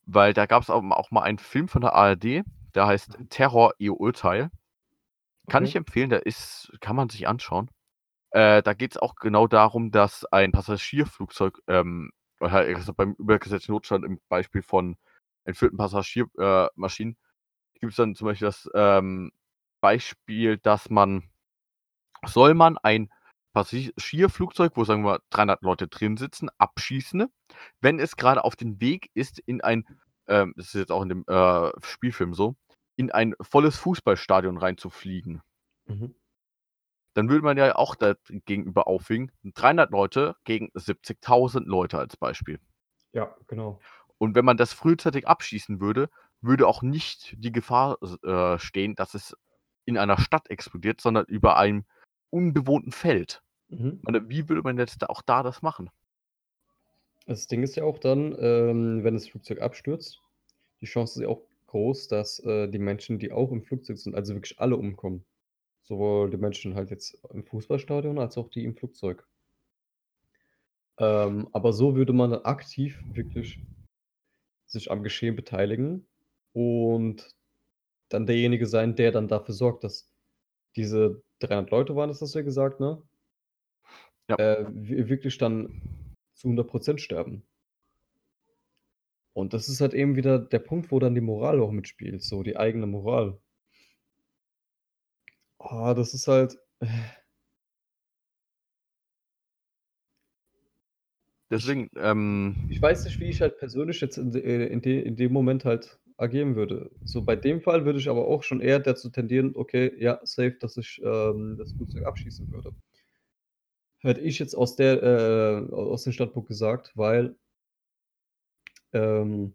Weil da gab's auch auch mal einen Film von der ARD, der heißt Mhm. „Terror, ihr Urteil“. Kann ich Okay. empfehlen, der ist kann man sich anschauen. Äh, da geht's auch genau darum, dass ein Passagierflugzeug, ähm oder halt also beim übergesetzlichen Notstand im Beispiel von entführten Passagier äh, Maschinen gibt's dann zum Beispiel das, ähm, Beispiel, dass man soll man ein Passagierflugzeug, wo, sagen wir mal, 300 Leute drin sitzen, abschießen, wenn es grade auf dem Weg ist in ein ähm, das ist jetzt auch in dem, äh, Spielfilm so, in ein volles Fußballstadion reinzufliegen. Mhm. Dann würde man ja auch da gegenüber aufwiegen, 300 Leute gegen 70.000 Leute als Beispiel. Ja, genau. Und wenn man das frühzeitig abschießen würde, würde auch nicht die Gefahr äh, stehen, dass es in einer Stadt explodiert, sondern über einem unbewohnten Feld. Mhm. Wie würde man jetzt auch da das machen? Das Ding ist ja auch dann, ähm, wenn das Flugzeug abstürzt, die Chance ist ja auch groß, dass, äh, die Menschen, die auch im Flugzeug sind, also wirklich alle umkommen. Sowohl die Menschen halt jetzt im Fußballstadion als auch die im Flugzeug. Ähm, aber so würde man dann aktiv wirklich sich am Geschehen beteiligen und dann derjenige sein, der dann dafür sorgt, dass diese 300 Leute waren das, hast du ja gesagt, ne? Ja. Äh, wi wirklich dann zu 100 % sterben. Und das ist halt eben wieder der Punkt, wo dann die Moral auch mitspielt, so die eigene Moral. Oh, das ist halt Deswegen, ähm Ich weiß nicht, wie ich halt persönlich jetzt in de äh, in de in dem Moment halt agieren würde. So bei dem Fall würde ich aber auch schon eher dazu tendieren: „Okay, ja, safe, dass ich, ähm, das Flugzeug abschießen würde.“ Hätte ich jetzt aus der äh, aus dem Standpunkt gesagt, weil ähm,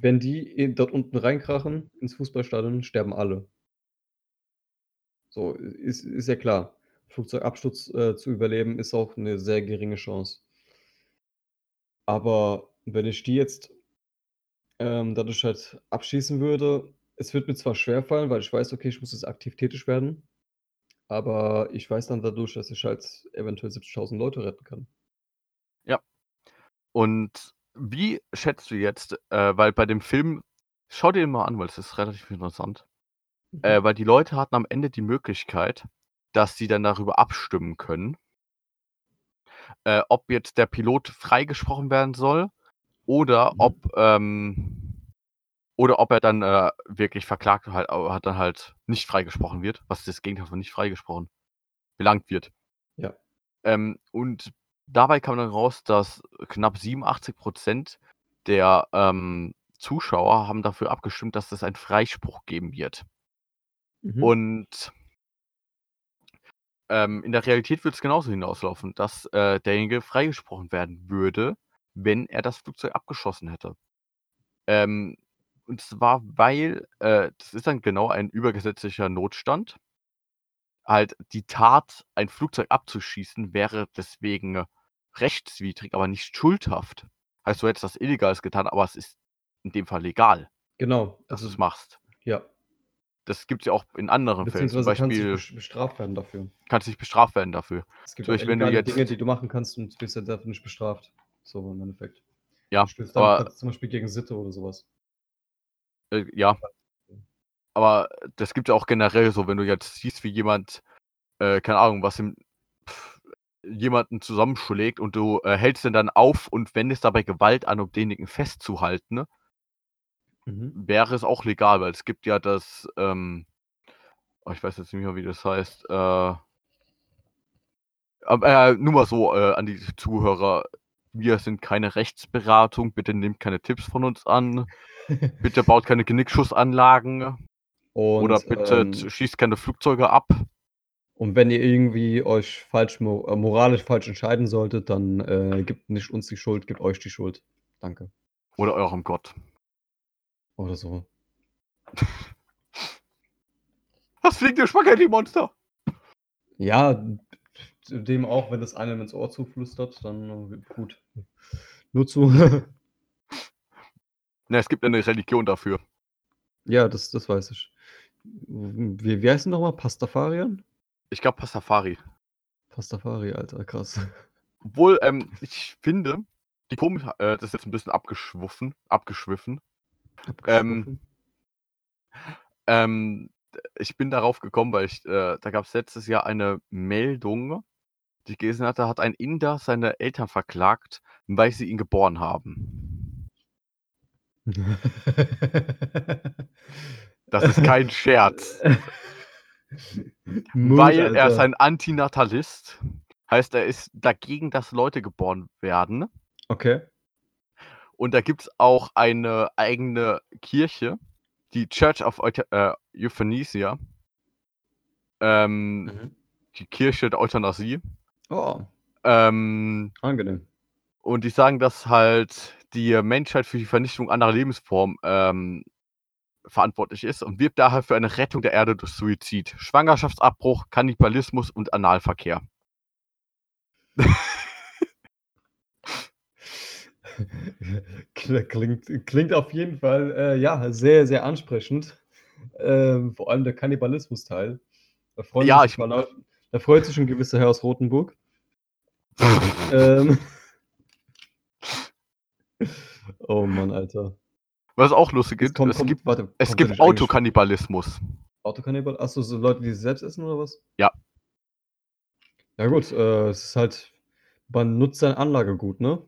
wenn die dort unten reinkrachen ins Fußballstadion, sterben alle. So, ist ist ja klar. Flugzeugabsturz äh, zu überleben, ist auch eine sehr geringe Chance. Aber wenn ich die jetzt ähm, dadurch halt abschießen würde, es wird mir zwar schwerfallen, weil ich weiß, okay, ich muss jetzt aktiv tätig werden, aber ich weiß dann dadurch, dass ich halt eventuell 70.000 Leute retten kann. Und wie schätzt du jetzt, äh, weil bei dem Film, schau dir den mal an, weil es ist relativ interessant, äh, Mhm. weil die Leute hatten am Ende die Möglichkeit, dass sie dann darüber abstimmen können, äh, ob jetzt der Pilot freigesprochen werden soll oder Mhm. ob, ähm, oder ob er dann äh, wirklich verklagt halt, aber hat dann halt nicht freigesprochen wird, was das Gegenteil von nicht freigesprochen, belangt wird. Ja. Ähm, und dabei kam dann raus, dass knapp 87% der ähm, Zuschauer haben dafür abgestimmt, dass es einen Freispruch geben wird. Mhm. Und ähm, in der Realität wird es genauso hinauslaufen, dass äh, derjenige freigesprochen werden würde, wenn er das Flugzeug abgeschossen hätte. Ähm, und zwar, weil äh, das ist dann genau ein übergesetzlicher Notstand. Halt, die Tat, ein Flugzeug abzuschießen, wäre deswegen rechtswidrig, aber nicht schuldhaft. Heißt, du hättest das Illegales getan, aber es ist in dem Fall legal, Genau. dass du Also, es machst. ja. Das gibt es ja auch in anderen Fällen. Zum Beziehungsweise kannst du Beispiel bestraft werden dafür. kannst du nicht bestraft werden dafür. Es gibt Zum auch Beispiel, wenn du jetzt- Dinge, die du machen kannst und wirst ja dafür nicht bestraft. So im Endeffekt. Ja, Du aber halt zum Beispiel gegen Sitte oder sowas. äh, ja. Aber das gibt ja auch generell so, wenn du jetzt siehst, wie jemand, äh, keine Ahnung, was im, pff, jemanden zusammenschlägt und du äh, hältst den dann auf und wendest dabei Gewalt an, um denjenigen festzuhalten, ne? Mhm. wäre es auch legal, weil es gibt ja das, ähm, oh, ich weiß jetzt nicht mehr, wie das heißt, äh, äh, nur mal so äh, an die Zuhörer, wir sind keine Rechtsberatung, bitte nehmt keine Tipps von uns an, bitte baut keine Genickschussanlagen Und, oder bitte ähm, schießt keine Flugzeuge ab. und wenn ihr irgendwie euch falsch äh, moralisch falsch entscheiden solltet, dann äh, gibt nicht uns die Schuld, gibt euch die Schuld. Danke. Oder eurem Gott. Oder so. Das fliegt ihr Spaghetti-Monster! Ja, dem auch, wenn das einem ins Ohr zuflüstert, dann äh, gut. Nur zu. <laughs> Ne, es gibt eine Religion dafür. ja, das, das weiß ich. Wie, wie heißt denn nochmal? Pastafarian? Ich glaube Pastafari. Pastafari, Alter, krass. Obwohl, ähm, ich finde, die komisch, äh, das ist jetzt ein bisschen abgeschwiffen, abgeschwiffen. Abgeschliffen. Ähm, ich bin darauf gekommen, weil ich, äh, da gab es letztes Jahr eine Meldung, die ich gelesen hatte, hat ein Inder seine Eltern verklagt, weil sie ihn geboren haben. Das ist kein Scherz. <laughs> Mut, weil er Alter. ist ein Antinatalist. Heißt, er ist dagegen, dass Leute geboren werden. Okay. Und da gibt es auch eine eigene Kirche, die Church of äh, Euthanasia. Ähm, Mhm. Die Kirche der Euthanasie. Oh, Ähm, angenehm. und die sagen, dass halt die Menschheit für die Vernichtung anderer Lebensformen ähm, verantwortlich ist und wirbt daher für eine Rettung der Erde durch Suizid, Schwangerschaftsabbruch, Kannibalismus und Analverkehr. <laughs> <laughs> klingt, klingt auf jeden Fall äh, ja, sehr, sehr ansprechend. Ähm, vor allem der Kannibalismus-Teil. Da Ja, sich ich- <laughs> da freut sich ein gewisser Herr aus Rotenburg. ähm. <laughs> Oh Mann, Alter. Was auch lustig ist, kommt- es kommt- gibt, warte, es gibt Autokannibalismus. Autokannibal? Achso, so Leute, die sich selbst essen oder was? Ja. Ja gut, äh, es ist halt, man nutzt sein Anlagegut, ne?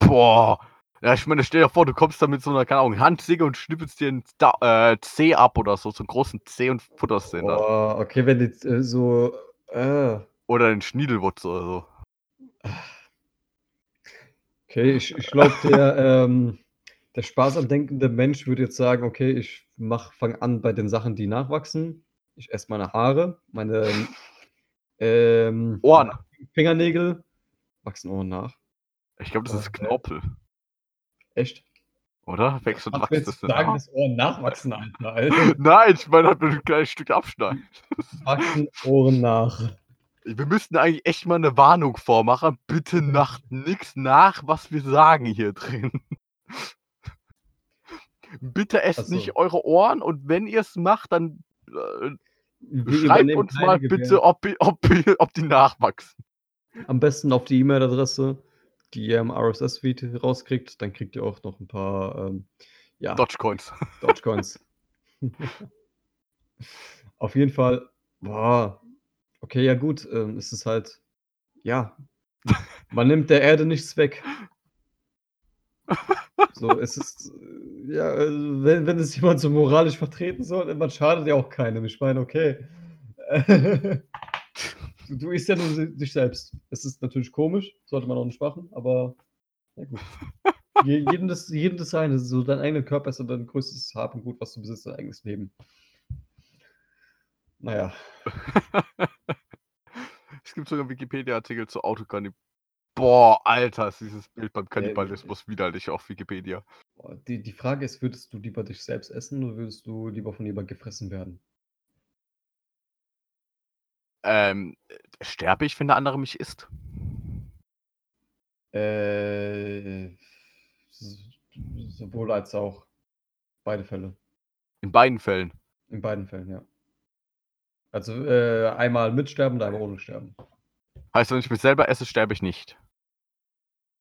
Boah. Ja, ich meine, stell dir vor, du kommst da mit so einer, keine Ahnung, Handsäge und schnippelst dir einen da äh, Zeh ab oder so, so einen großen Zeh und futterst den dann. Oh, okay, wenn die äh, so, äh, Oder den Schniedelwurz oder so. okay, ich, ich glaube, der, ähm, der spaßandenkende Mensch würde jetzt sagen, okay, ich mach, fang an bei den Sachen, die nachwachsen. Ich esse meine Haare, meine ähm, Ohren. Fingernägel wachsen Ohren nach. Ich glaube, das ist Okay. Knorpel, Echt? oder? Wächst und wächst das sagen, nach? dass Ohren nachwachsen, Alter? <laughs> Alter. Nein, ich meine, halt mit einem kleinen Stück abschneiden. <laughs> Wachsen Ohren nach. Wir müssten eigentlich echt mal eine Warnung vormachen. Bitte macht nix nach, was wir sagen hier drin. <laughs> Bitte esst so. nicht eure Ohren und wenn ihr es macht, dann äh, Wir schreibt uns mal bitte, ob, ob, ob die nachwachsen. Am besten auf die E-Mail-Adresse, die ihr im RSS-Feed rauskriegt. Dann kriegt ihr auch noch ein paar ähm, ja, Dogecoins. Dogecoins. <laughs> auf jeden Fall, boah, okay, ja gut, ähm, es ist halt, ja, man nimmt der Erde nichts weg. So, es ist, äh, ja, also wenn, wenn es jemand so moralisch vertreten soll, man schadet ja auch keinem. Ich meine, okay. <laughs> du, isst ja nur dich selbst. Es ist natürlich komisch, sollte man auch nicht machen, aber ja gut. <laughs> Je, jedem, das, jedem das seine. So dein eigener Körper ist ja dein größtes Hab und Gut, was du besitzt, dein eigenes Leben. Naja, <laughs> Es gibt sogar Wikipedia-Artikel zu Autokannibalismus. Boah, Alter, ist dieses Bild beim Kannibalismus widerlich auf Wikipedia. die, die Frage ist, würdest du lieber dich selbst essen oder würdest du lieber von jemandem gefressen werden? Ähm, sterbe ich, wenn der andere mich isst? Äh, sowohl als auch. Beide Fälle. In beiden Fällen. In beiden Fällen, ja. Also äh, einmal mit Sterben und einmal ohne Sterben. Heißt, wenn ich mich selber esse, sterbe ich nicht.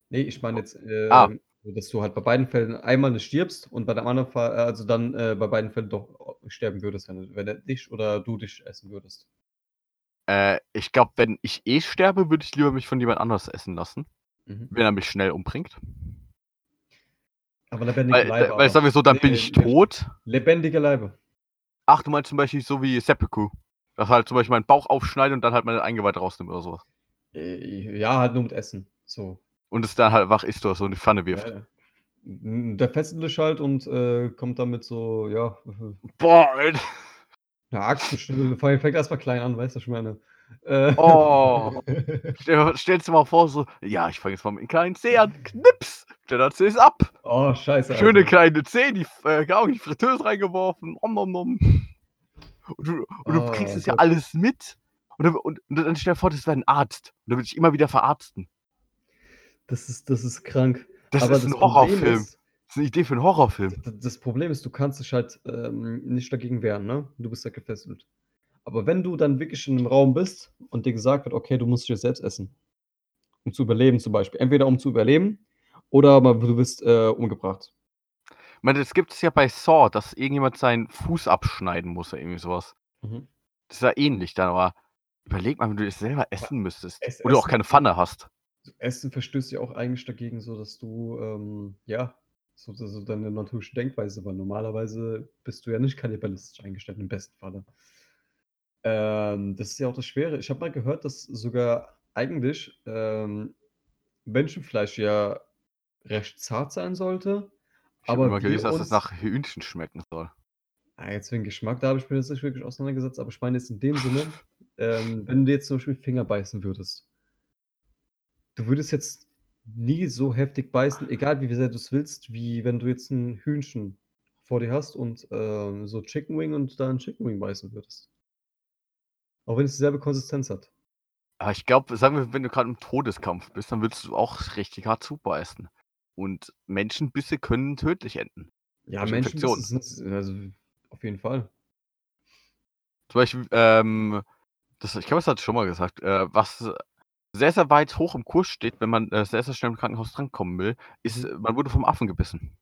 Nee, ich meine jetzt, äh, Ah. dass du halt bei beiden Fällen einmal nicht stirbst und bei dem anderen Fall, äh, also dann äh, bei beiden Fällen doch sterben würdest, wenn, wenn er dich oder du dich essen würdest. Äh, ich glaube, wenn ich eh sterbe, würde ich lieber mich von jemand anders essen lassen, Mhm. wenn er mich schnell umbringt. Aber lebendige Weil, Leibe. weil sagen wir so, dann bin Nee, ich tot. Lebendige Leibe. Ach, du meinst zum Beispiel so wie Seppuku. Dass halt zum Beispiel meinen Bauch aufschneidet und dann halt meine Eingeweide rausnimmt oder sowas. Äh, Ja, halt nur mit Essen. So. Und es dann halt wach ist oder so in die Pfanne wirft. Ja, Der fesselt dich halt und äh, kommt damit so, ja, Boah, Alter. Ja, Axt, fängt erstmal klein an, weißt du, was ich meine. Äh, Oh. Stell, stellst du mal vor, so, ja, ich fange jetzt mal mit einem kleinen Zeh an, knips, kleiner Zeh ist ab. oh, scheiße. Schöne Alter. kleine Zeh, die äh, in die Fritteuse reingeworfen. Om, om, om. Und du, und du Oh kriegst es ja Gott. alles mit. Und, dann- und, und dann stell dir vor, das wäre ein Arzt. Und dann würde ich immer wieder verarzten. Das ist, das ist krank. Das Aber ist ein das Problem Horrorfilm. ist, das ist eine Idee für einen Horrorfilm. das Problem ist, du kannst dich halt ähm, nicht dagegen wehren, ne? Du bist ja gefesselt. Aber wenn du dann wirklich in einem Raum bist und dir gesagt wird, okay, du musst dich jetzt selbst essen, um zu überleben zum Beispiel. Entweder um zu überleben oder du wirst äh, umgebracht. Ich meine, das gibt es ja bei Saw, dass irgendjemand seinen Fuß abschneiden muss oder irgendwie sowas. Mhm. Das ist ja ähnlich dann, aber überleg mal, wenn du das selber essen müsstest. es- oder auch essen- keine Pfanne hast. Essen verstößt ja auch eigentlich dagegen, so dass du, ähm, ja, so, so deine natürliche Denkweise, weil normalerweise bist du ja nicht kannibalistisch eingestellt, im besten Falle. Ähm, das ist ja auch das Schwere. Ich habe mal gehört, dass sogar eigentlich ähm, Menschenfleisch ja recht zart sein sollte. Ich Aber immer gelesen, dass es nach Hühnchen schmecken soll. Ah, jetzt wegen Geschmack, da habe ich mir jetzt nicht wirklich auseinandergesetzt, aber ich meine jetzt in dem Sinne, <laughs> ähm, wenn du jetzt zum Beispiel Finger beißen würdest, du würdest jetzt nie so heftig beißen, egal wie sehr du es willst, wie wenn du jetzt ein Hühnchen vor dir hast und ähm, so Chicken Wing und da ein Chicken Wing beißen würdest. Auch wenn es dieselbe Konsistenz hat. Aber ich glaube, sagen wir, wenn du gerade im Todeskampf bist, dann würdest du auch richtig hart zubeißen. Und Menschenbisse können tödlich enden. Ja, Menschen Infektionen. sind also auf jeden Fall. Zum Beispiel, ähm, das, ich glaube, das ich schon mal gesagt, äh, was sehr, sehr weit hoch im Kurs steht, wenn man äh, sehr, sehr schnell im Krankenhaus drankommen will, ist, Mhm. man wurde vom Affen gebissen.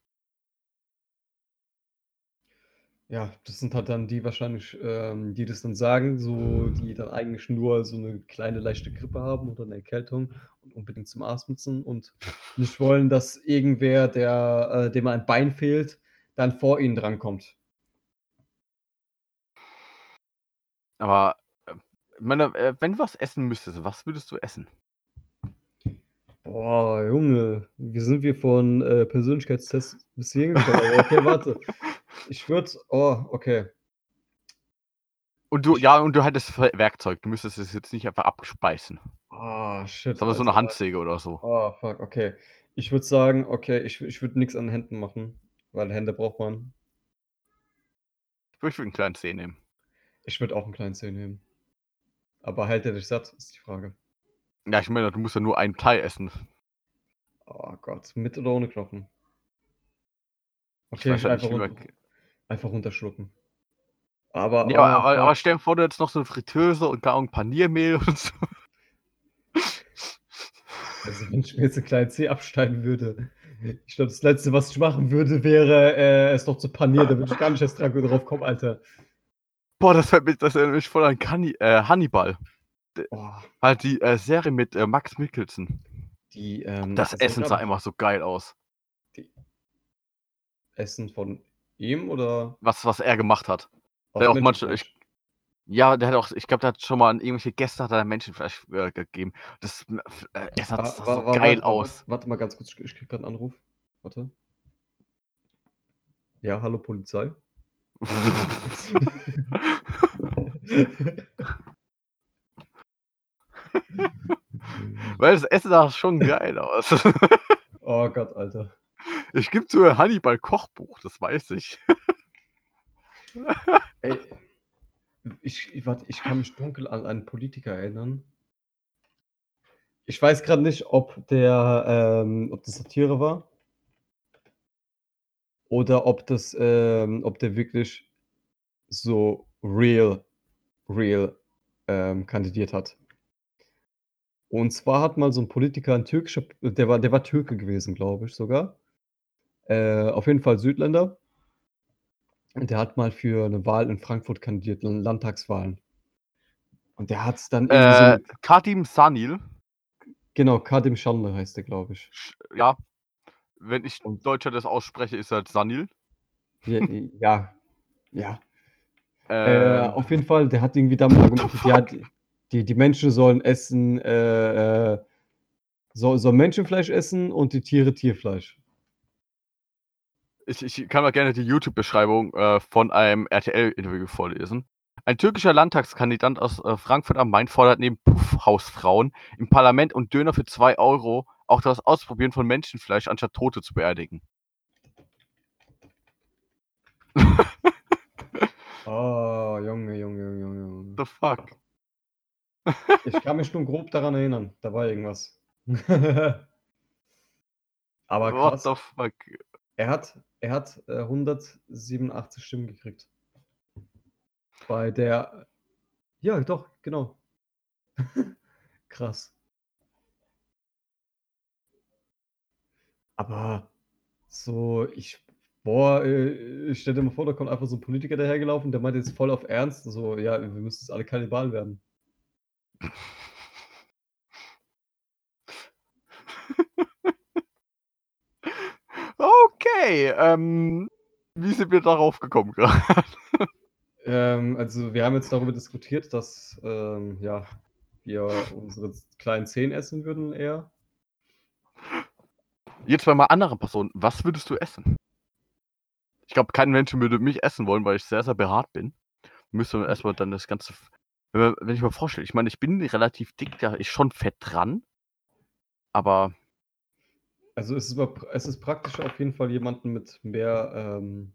Ja, das sind halt dann die wahrscheinlich, ähm, die das dann sagen, so, die dann eigentlich nur so eine kleine leichte Grippe haben oder eine Erkältung und unbedingt zum Arzt müssen und nicht <laughs> wollen, dass irgendwer, der, äh, dem ein Bein fehlt, dann vor ihnen drankommt. Aber, meine, äh, wenn du was essen müsstest, was würdest du essen? Boah, Junge, wie sind wir von äh, Persönlichkeitstests bis hierhin gekommen? Aber okay, warte. <laughs> Ich würde, oh, okay. Und du, ja, und du hättest Ver- Werkzeug, du müsstest es jetzt nicht einfach abspeisen. Ah, shit. Sagen wir so eine. Handsäge oder so. Oh, fuck, okay. Ich würde sagen, okay, ich, ich würde nichts an Händen machen, weil Hände braucht man. Ich würde einen kleinen Zeh nehmen. Ich würde auch einen kleinen Zeh nehmen. Aber hält er dich satt, ist die Frage. Ja, ich meine, du musst ja nur einen Teil essen. Oh Gott, mit oder ohne Knochen? Ich Okay, weiß halt einfach, nicht, runter, einfach runterschlucken. Aber, Ja, aber, oh, aber, fuck. aber stell dir vor, du hättest noch so eine Fritteuse und gar ein Paniermehl und so. Also, wenn ich mir jetzt einen kleinen Zeh abschneiden würde, ich glaube, das Letzte, was ich machen würde, wäre, äh, es noch zu panieren. Da würde ich gar nicht erst dran drauf kommen, Alter. Boah, das fällt mich, das erinnert mich voll an Canni, äh, Hannibal. Oh, Halt die äh, Serie mit äh, Max Mikkelsen. die, ähm, Das war, Essen glaub sah ich, immer so geil aus. Essen von ihm oder? Was, was er gemacht hat. aus Ja, auch manche- Menschenfleisch? Ja, der hat auch, ich glaube, der hat schon mal an irgendwelche Gäste hat er Menschenfleisch äh, gegeben. Das äh, Essen Wa- sah wa- so wa- geil aus. Warte, mal ganz kurz, ich, ich krieg gerade einen Anruf. Warte. Ja, hallo Polizei. <laughs> Weil das Essen sah schon geil aus. <laughs> oh Gott, Alter. Ich gebe zu Hannibal Kochbuch, das weiß ich. <laughs> Ey, ich, ich, warte, ich kann mich dunkel an einen Politiker erinnern. Ich weiß gerade nicht, ob der, ähm, ob das Satire war oder ob das, ähm, ob der wirklich so real, real ähm, kandidiert hat. Und zwar hat mal so ein Politiker, ein türkischer, der war, der war Türke gewesen, glaube ich sogar. Äh, auf jeden Fall Südländer. Und der hat mal für eine Wahl in Frankfurt kandidiert, Landtagswahlen. Und der hat es dann so Äh, mit, Kadim Sanil, genau, Kadim Schande heißt der, glaube ich. ja, wenn ich Und- Deutscher das ausspreche, ist halt Sanil. Ja, ja. Äh, Äh, auf jeden Fall, der hat irgendwie damit argumentiert, ja, die, die, die Menschen sollen essen, äh, äh, soll, soll Menschenfleisch essen und die Tiere Tierfleisch. ich, ich kann mal gerne die YouTube-Beschreibung äh, von einem RTL-Interview vorlesen. Ein türkischer Landtagskandidat aus äh, Frankfurt am Main fordert neben Puffhausfrauen im Parlament und Döner für 2 Euro auch das Ausprobieren von Menschenfleisch anstatt Tote zu beerdigen. <laughs> Oh, Junge, Junge, Junge, Junge. The fuck? Ich kann mich nur grob daran erinnern, da war irgendwas. <laughs> Aber What krass, the fuck? er hat, er hat äh, 187 Stimmen gekriegt. Bei der. Ja, doch, genau. <laughs> krass. Aber so, ich. Boah, äh, ich stell dir mal vor, da kommt einfach so ein Politiker dahergelaufen, der meint jetzt voll auf Ernst, so, ja, wir müssen jetzt alle Kannibalen werden. <laughs> Okay, ähm, wie sind wir darauf gekommen gerade? Ähm, also wir haben jetzt darüber diskutiert, dass ähm, ja, wir unsere kleinen Zehen essen würden eher. Jetzt bei mal anderen Personen, was würdest du essen? Ich glaube, kein Mensch würde mich essen wollen, weil ich sehr, sehr behaart bin. Müsste man erstmal dann das Ganze. Wenn, ich mir vorstelle, ich meine, ich bin relativ dick, da ist schon Fett dran. Aber Also es ist, es ist praktischer auf jeden Fall jemanden mit mehr ähm,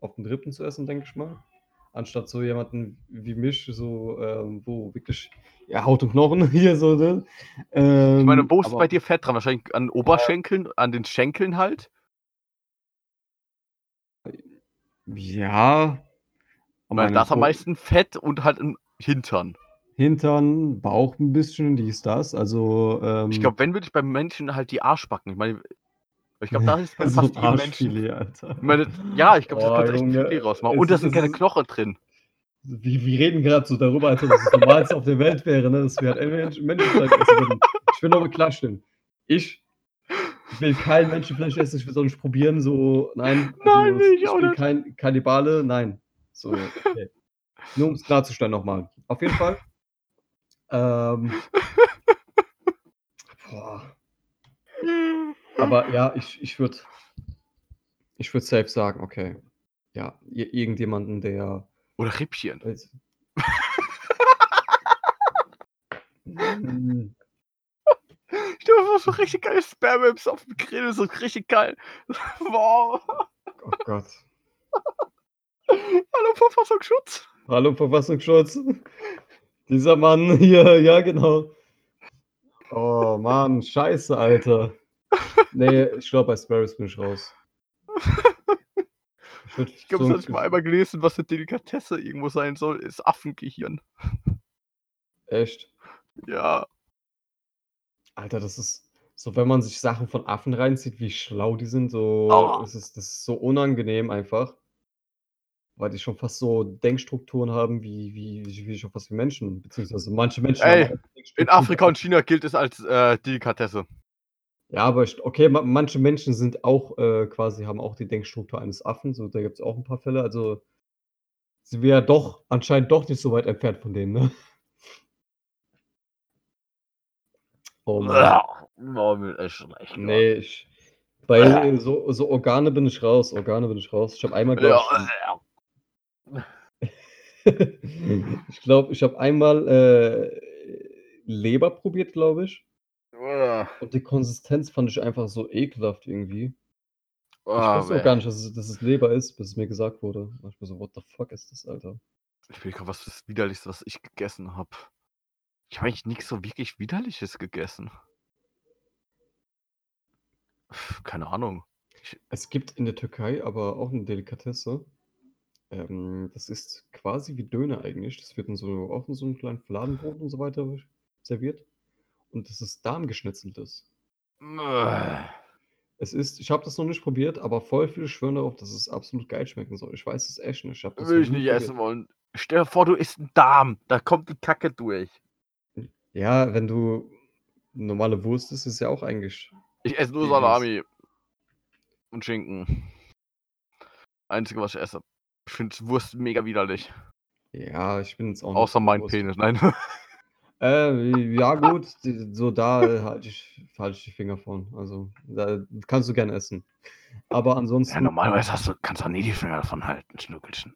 auf den Rippen zu essen, denke ich mal. Anstatt so jemanden wie mich, so ähm, wo wirklich ja, Haut und Knochen <laughs> hier so. Ne? Ähm, ich meine, wo ist aber- bei dir Fett dran? Wahrscheinlich an Oberschenkeln, an den Schenkeln halt. Ja. aber Weil meine da ist am meisten Fett und halt im Hintern. Hintern, Bauch ein bisschen, dies, das. Also ähm, Ich glaube, wenn würde ich beim Menschen halt die Arschbacken. Ich meine, ich glaube, da ist <laughs> so fast ein jedem Menschen. Alter. Meine, ja, ich glaube, das Oh, könnte echt Junge, viel rausmachen. Und da sind keine Knochen drin. Wir, wir reden gerade so darüber, als ob das das Normalste auf der Welt wäre, ne? dass wir halt Menschen- Menschenfleisch essen würden. Ich will nochmal klarstellen. Ich will kein Menschenfleisch essen, ich will es auch nicht probieren, so, nein. Nein, also, will ich ich auch bin kein Kannibale, nein. So, okay. Nur um es klarzustellen nochmal. Auf jeden Fall. Ähm, <laughs> boah. <laughs> Aber ja, ich, ich würde ich würd safe sagen, okay. Ja, irgendjemanden, der Oder Rippchen. Weiß- <laughs> Ich das war so richtig geil Spam Ribs auf dem Grill, so richtig geil. <laughs> Wow. Oh Gott. Hallo Verfassungsschutz. Hallo Verfassungsschutz. Dieser Mann hier, ja, genau. Oh Mann, scheiße, Alter. Nee, ich glaube, bei Sparrows bin ich raus. Ich, Ich glaube, so das habe ich mal einmal gelesen, was eine Delikatesse irgendwo sein soll, ist Affengehirn. Echt? Ja. Alter, das ist so, wenn man sich Sachen von Affen reinzieht, wie schlau die sind, so, Oh. das ist, das ist so unangenehm einfach. Weil die schon fast so Denkstrukturen haben wie, wie, wie, wie schon fast wie Menschen. Beziehungsweise manche Menschen Ey, auch In. Afrika und China gilt es als äh, Delikatesse. Ja, aber okay, ma manche Menschen sind auch äh, quasi, haben auch die Denkstruktur eines Affen. So, da gibt es auch ein paar Fälle. Also sind wir ja doch anscheinend doch nicht so weit entfernt von denen, ne? Oh Mann. Mir ist schlecht. Nee, ich. Bei so, so Organe bin ich raus. Organe bin ich raus. Ich habe einmal, glaube Ja, ich. <laughs> ich glaube, ich habe einmal äh, Leber probiert, glaube ich. Und die Konsistenz fand ich einfach so ekelhaft irgendwie. Ich ah, wusste auch gar nicht, dass es, dass es Leber ist, bis es mir gesagt wurde. War Ich mir so, what the fuck ist das, Alter? Ich will gerade was das Widerlichste, was ich gegessen habe. Ich habe eigentlich nichts so wirklich Widerliches gegessen. Keine Ahnung. Es gibt in der Türkei aber auch eine Delikatesse. Ähm, das ist quasi wie Döner eigentlich. Das wird in so, auch in so einem kleinen Fladenbrot und so weiter serviert. Und das ist Darmgeschnetzeltes. Äh, Es ist, ich habe das noch nicht probiert, aber voll viele schwören darauf, dass es absolut geil schmecken soll. Ich weiß es echt nicht. Ich das Will ich nicht probiert. essen wollen. Stell dir vor, du isst einen Darm. Da kommt die Kacke durch. Ja, wenn du normale Wurst isst, ist ja auch eigentlich. Ich esse nur? Salami. Und Schinken. Einzige, was ich esse. Ich finde Wurst mega widerlich. Ja, ich bin jetzt auch nicht Außer mein Wurst. Penis. Nein. <laughs> Äh, ja, gut, so da äh, halte ich, halte ich die Finger von. Also, da kannst du gerne essen. Aber ansonsten. Ja, normalerweise hast du, kannst du auch nie die Finger davon halten, Schnuckelchen.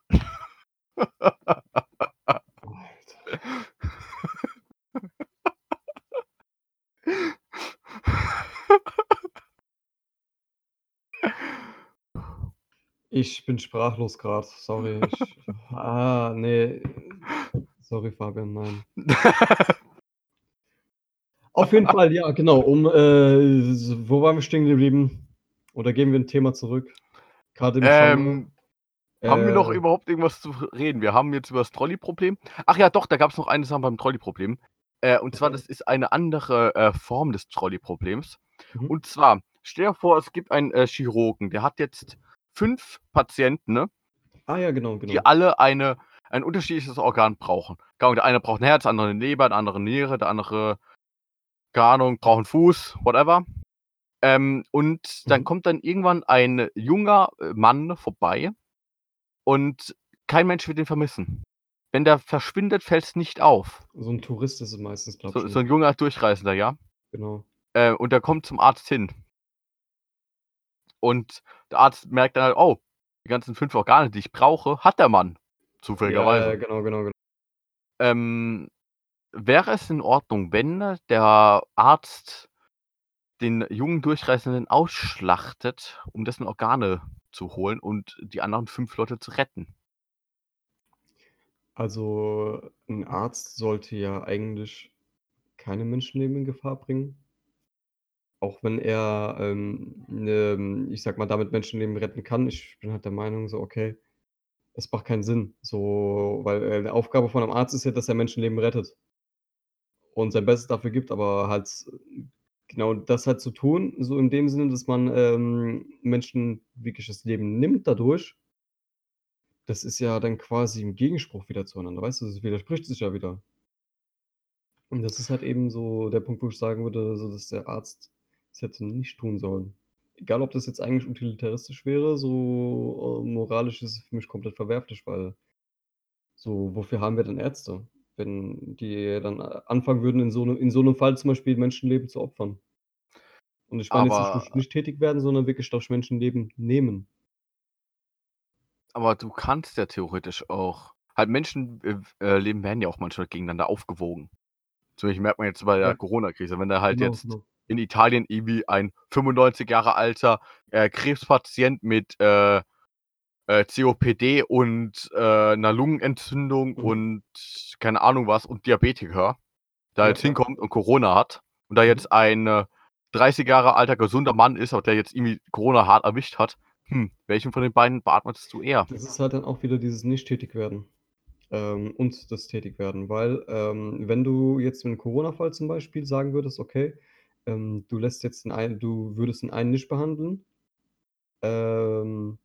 Ich bin sprachlos gerade. Sorry. Ich, <laughs> ah, nee. Sorry, Fabian, nein. <laughs> Auf jeden Fall, ja, genau. Um, äh, wo waren wir stehen geblieben? Oder gehen wir ein Thema zurück? Gerade im ähm, haben wir noch Äh, überhaupt irgendwas zu reden? Wir haben jetzt über das Trolley-Problem. Ach ja, doch, da gab es noch eine Sache beim Trolley-Problem. Äh, und zwar, das ist eine andere äh, Form des Trolley-Problems. Mhm. Und zwar, stell dir vor, es gibt einen äh, Chirurgen, der hat jetzt fünf Patienten, ne, Ah, ja, genau, genau. die alle eine, ein unterschiedliches Organ brauchen. Der eine braucht ein Herz, der andere eine Leber, der andere eine Niere, der andere, keine Ahnung, braucht einen Fuß, whatever. Ähm, und dann Mhm. kommt dann irgendwann ein junger äh, Mann vorbei und kein Mensch wird ihn vermissen. Wenn der verschwindet, fällt es nicht auf. So ein Tourist ist es meistens, glaube ich. so ein junger Durchreisender, ja. Genau. Äh, und der kommt zum Arzt hin. Und der Arzt merkt dann halt, oh, die ganzen fünf Organe, die ich brauche, hat der Mann. Zufälligerweise. ja, genau, genau, genau. Ähm, wäre es in Ordnung, wenn der Arzt den jungen Durchreisenden ausschlachtet, um dessen Organe zu holen und die anderen fünf Leute zu retten? Also, ein Arzt sollte ja eigentlich keine Menschenleben in Gefahr bringen. Auch wenn er, ähm, 'ne ich sage mal, damit Menschenleben retten kann. Ich bin halt der Meinung so, okay, es macht keinen Sinn, so, weil, äh, 'ne Aufgabe von einem Arzt ist ja, dass er Menschenleben rettet und sein Bestes dafür gibt, aber halt genau das halt zu tun, so in dem Sinne, dass man, ähm, Menschen wirklich das Leben nimmt dadurch das ist ja dann quasi im Gegenspruch wieder zueinander, weißt du? Das widerspricht sich ja wieder. Und das ist halt eben so der Punkt, wo ich sagen würde, so dass der Arzt das hätte nicht tun sollen. Egal, ob das jetzt eigentlich utilitaristisch wäre, so, äh, moralisch ist es für mich komplett verwerflich, weil so, wofür haben wir denn Ärzte, wenn die dann a anfangen würden, in so 'ne in so 'nem Fall zum Beispiel Menschenleben zu opfern? Und ich meine jetzt Aber nicht nicht tätig werden, sondern wirklich durch Menschenleben nehmen. Aber du kannst ja theoretisch auch halt Menschen äh, äh, werden ja auch manchmal gegeneinander aufgewogen. Zum Beispiel merkt man jetzt bei der Ja. Corona-Krise, wenn da halt Genau, jetzt genau. in Italien irgendwie ein 95 Jahre alter, äh, Krebspatient mit, äh, äh, COPD und äh, einer Lungenentzündung Mhm. und keine Ahnung was und Diabetiker da Ja, jetzt ja. hinkommt und Corona hat und da Mhm. jetzt ein äh, 30 Jahre alter gesunder Mann ist, aber der jetzt irgendwie Corona hart erwischt hat, hm, welchen von den beiden beatmetest du eher? Das ist halt dann auch wieder dieses Nicht-Tätig-Werden, ähm, und das Tätig-Werden, weil, ähm, wenn du jetzt im Corona-Fall zum Beispiel sagen würdest, okay, ähm, du lässt jetzt den einen du würdest den einen nicht behandeln ähm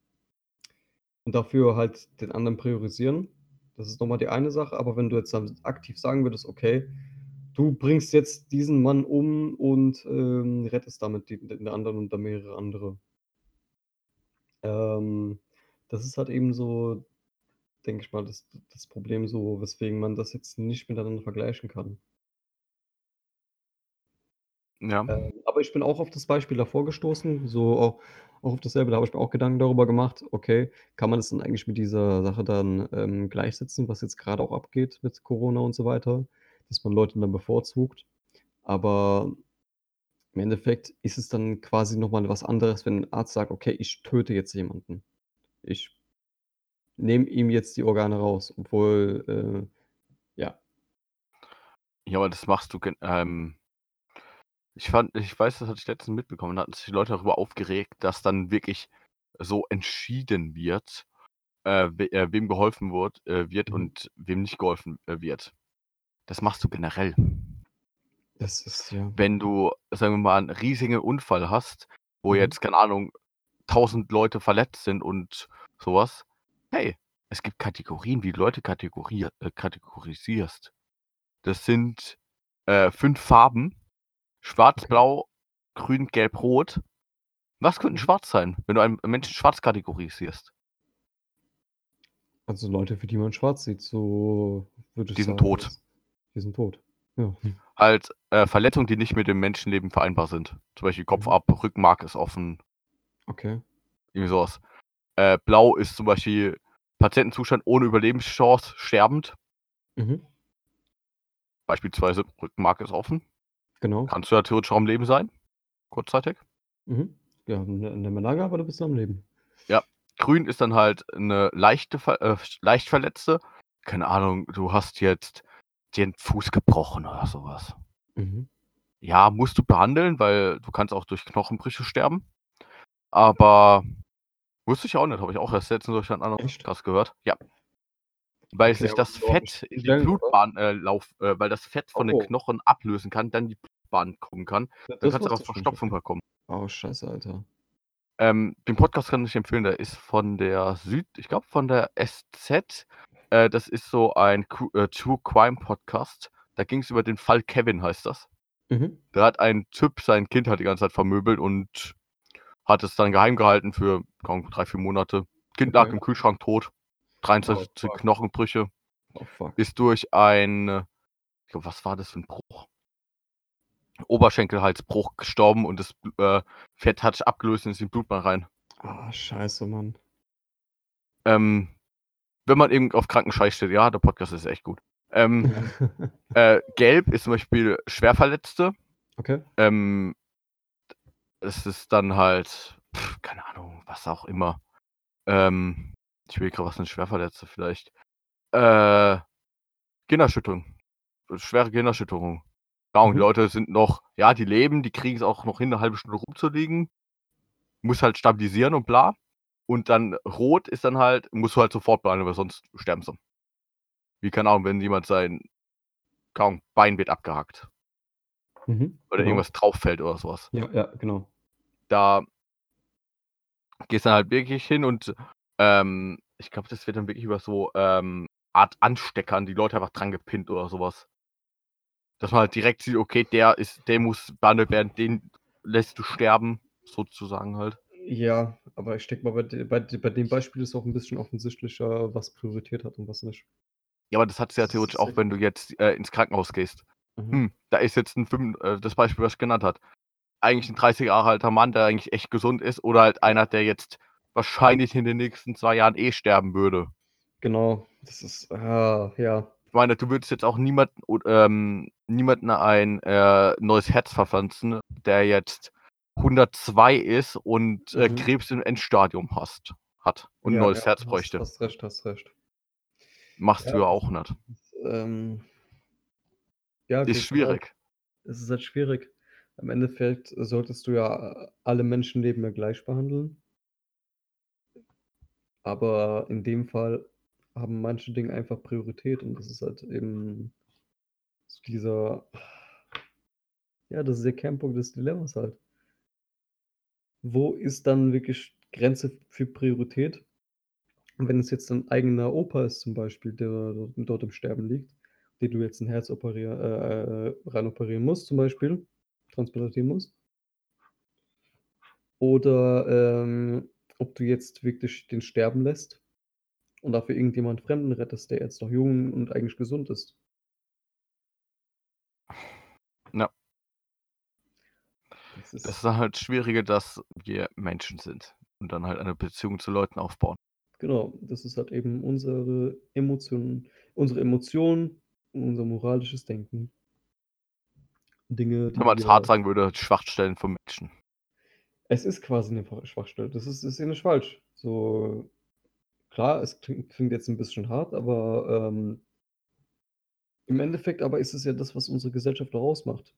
und dafür halt den anderen priorisieren. Das ist noch mal die eine Sache, aber wenn du jetzt dann aktiv sagen würdest: „Okay, du bringst jetzt diesen Mann um und, ähm, rettest damit die den anderen und dann mehrere andere.“ Ähm, das ist halt eben so, denke ich mal, das das Problem so, weswegen man das jetzt nicht miteinander vergleichen kann. Ja. Ähm, aber ich bin auch auf das Beispiel davor gestoßen, so auch auch auf dasselbe. Da habe ich mir auch Gedanken darüber gemacht, okay, kann man das dann eigentlich mit dieser Sache dann, ähm, gleichsetzen, was jetzt grade auch abgeht mit Corona und so weiter, dass man Leute dann bevorzugt. Aber im Endeffekt ist es dann quasi noch mal was anderes, wenn 'n Arzt sagt: „Okay, ich töte jetzt jemanden. Ich nehme ihm jetzt die Organe raus“, obwohl, äh ja. Ja, aber das machst du ähm ich fand ich weiß, das hatte ich letztens mitbekommen, da hatten sich die Leute darüber aufgeregt, dass dann wirklich so entschieden wird, äh, we äh, wem geholfen wird äh, wird Mhm. und wem nicht geholfen, äh, wird. Das machst du generell. Das ist ja Wenn du, sagen wir mal, 'n riesigen Unfall hast, wo Mhm. jetzt, keine Ahnung, 1.000 Leute verletzt sind und so was. Hey, es gibt Kategorien, wie du Leute kategorier äh, kategorisierst. Das sind, äh, 5 Farben: Schwarz. Blau, Grün, Gelb, Rot. Was könnte. Schwarz sein, wenn du einen Menschen schwarz kategorisierst? Also, Leute, für die man schwarz sieht, so würde ich Die sind sagen, tot. dass die sind tot. Ja. Halt, äh, Verletzungen, die nicht mit dem Menschenleben vereinbar sind. Zum Beispiel Kopf Mhm. ab, Rückenmark ist offen. Okay. Irgendwie so was. Äh, Blau ist zum Beispiel Patientenzustand ohne Überlebenschance, sterbend. Mhm. Beispielsweise Rückenmark ist offen. Genau. Kannst du ja theoretisch auch am Leben sein, kurzzeitig. Mhm. Ja, ne nimm mal lange, aber du bist am Leben. Ja. Grün ist dann halt 'ne leichte äh, leicht Verletzte. Keine Ahnung, du hast jetzt dir 'n Fuß gebrochen oder so was. Mhm. Ja, musst du behandeln, weil du kannst auch durch Knochenbrüche sterben. Aber wusste ich auch nicht, habe ich auch erst letztens durch 'n anderen? Podcast gehört. Ja. Weil Okay, sich das Fett in die? Blutbahn, äh, lauf äh, weil das Fett von den Oh. Knochen ablösen kann, dann die Blutbahn kommen kann. Dann das kann's aber wusste ich nicht, Verstopfung bekommen. Oh, scheiße, Alter. Ähm, den Podcast kann ich empfehlen, der ist von der Süd ich glaube, von der SZ. Äh, das ist so ein äh, True Crime Podcast. Da ging's über den Fall Kevin, heißt das. Mhm. Da hat ein Typ sein Kind halt die ganze Zeit vermöbelt und hat es dann geheim gehalten für, Ahnung, 3, 4 Monate. Kind lag Okay. im Kühlschrank tot, Oh, 23 fuck. Knochenbrüche. Oh. Ist durch ein ich glaube, was war das für 'n Bruch? Oberschenkelhalsbruch gestorben und das, äh, Fett hat sich abgelöst und ist in die Blutbahn rein. Ah, scheiße, Mann. Ähm, wenn man eben auf kranken Scheiß steht, ja, der Podcast ist echt gut. Ähm, <laughs> äh, Gelb ist zum Beispiel Schwerverletzte. Okay. Ähm, es ist dann halt, pf, keine Ahnung, was auch immer. Ähm, ich überlege grad, was sind Schwerverletzte vielleicht? Äh, Gehirnerschütterung. Schwere Gehirnerschütterung. Keine Ahnung, die Mhm. Leute sind noch ja, die leben, die kriegen's auch noch hin, 'ne 1/2 Stunde rumzuliegen. Muss halt stabilisieren und bla. Und dann Rot ist dann halt musst du halt sofort behandeln, weil sonst sterben sie. Wie, keine Ahnung, wenn jemand sein Ahnung, Bein wird abgehackt. Mhm. Oder Genau. irgendwas drauf fällt oder so was. Ja, ja, genau. Da gehst dann halt wirklich hin und, ähm, ich glaube, das wird dann wirklich über so, ähm, Art Anstecker an die Leute einfach dran gepinnt oder so was. Dass man halt direkt sieht, okay, der ist der muss behandelt werden, den lässt du sterben, sozusagen halt. Ja, aber ich denke mal, bei bei bei dem Beispiel ist auch 'n bisschen offensichtlicher, was Priorität hat und was nicht. Ja, aber das hat's ja Das theoretisch auch, wenn du jetzt, äh, ins Krankenhaus gehst. Mhm. Hm, da ist jetzt 'n fünf äh, das Beispiel, was ich genannt hat. Eigentlich 'n 30 Jahre alter Mann, der eigentlich echt gesund ist oder halt Ja. einer, der jetzt wahrscheinlich in den nächsten 2 Jahren eh sterben würde. Genau, das ist ah, ja. Ich meine, du würdest jetzt auch niemanden ähm, niemanden ein, äh, neues Herz verpflanzen, der jetzt 102 ist und, äh, Mhm. Krebs im Endstadium hast hat und ein Ja, neues ja, Herz bräuchte. hast recht, hast recht. Machst du Ja, ja auch nicht. ähm, ja, Ist genau. schwierig. Es ist halt schwierig. Im Endeffekt solltest du ja alle Menschenleben ja gleich behandeln. Aber in dem Fall haben manche Dinge einfach Priorität und das ist halt eben so dieser, ja, das ist der Kernpunkt des Dilemmas halt. Wo ist dann wirklich Grenze für Priorität? Und wenn es jetzt dein eigener Opa ist zum Beispiel, der dort, im Sterben liegt, den du jetzt ein Herz operieren, äh, äh, rein operieren musst zum Beispiel, transplantieren musst, oder ähm, ob du jetzt wirklich den sterben lässt und dafür irgendjemand Fremden rettest, der jetzt noch jung und eigentlich gesund ist. Ja. Das Das ist ist, dann halt schwieriger, dass wir Menschen sind und dann halt eine Beziehung zu Leuten aufbauen. genau, das ist halt eben unsere Emotionen, unsere Emotionen und unser moralisches Denken. Dinge, die Wenn man es hart sagen würde, Schwachstellen von Menschen. es ist quasi eine Schwach- Schwachstelle. Das ist, ist ja nicht falsch. So, klar, es klingt, klingt jetzt ein bisschen hart, aber ähm, im Endeffekt aber ist es ja das, was unsere Gesellschaft auch ausmacht.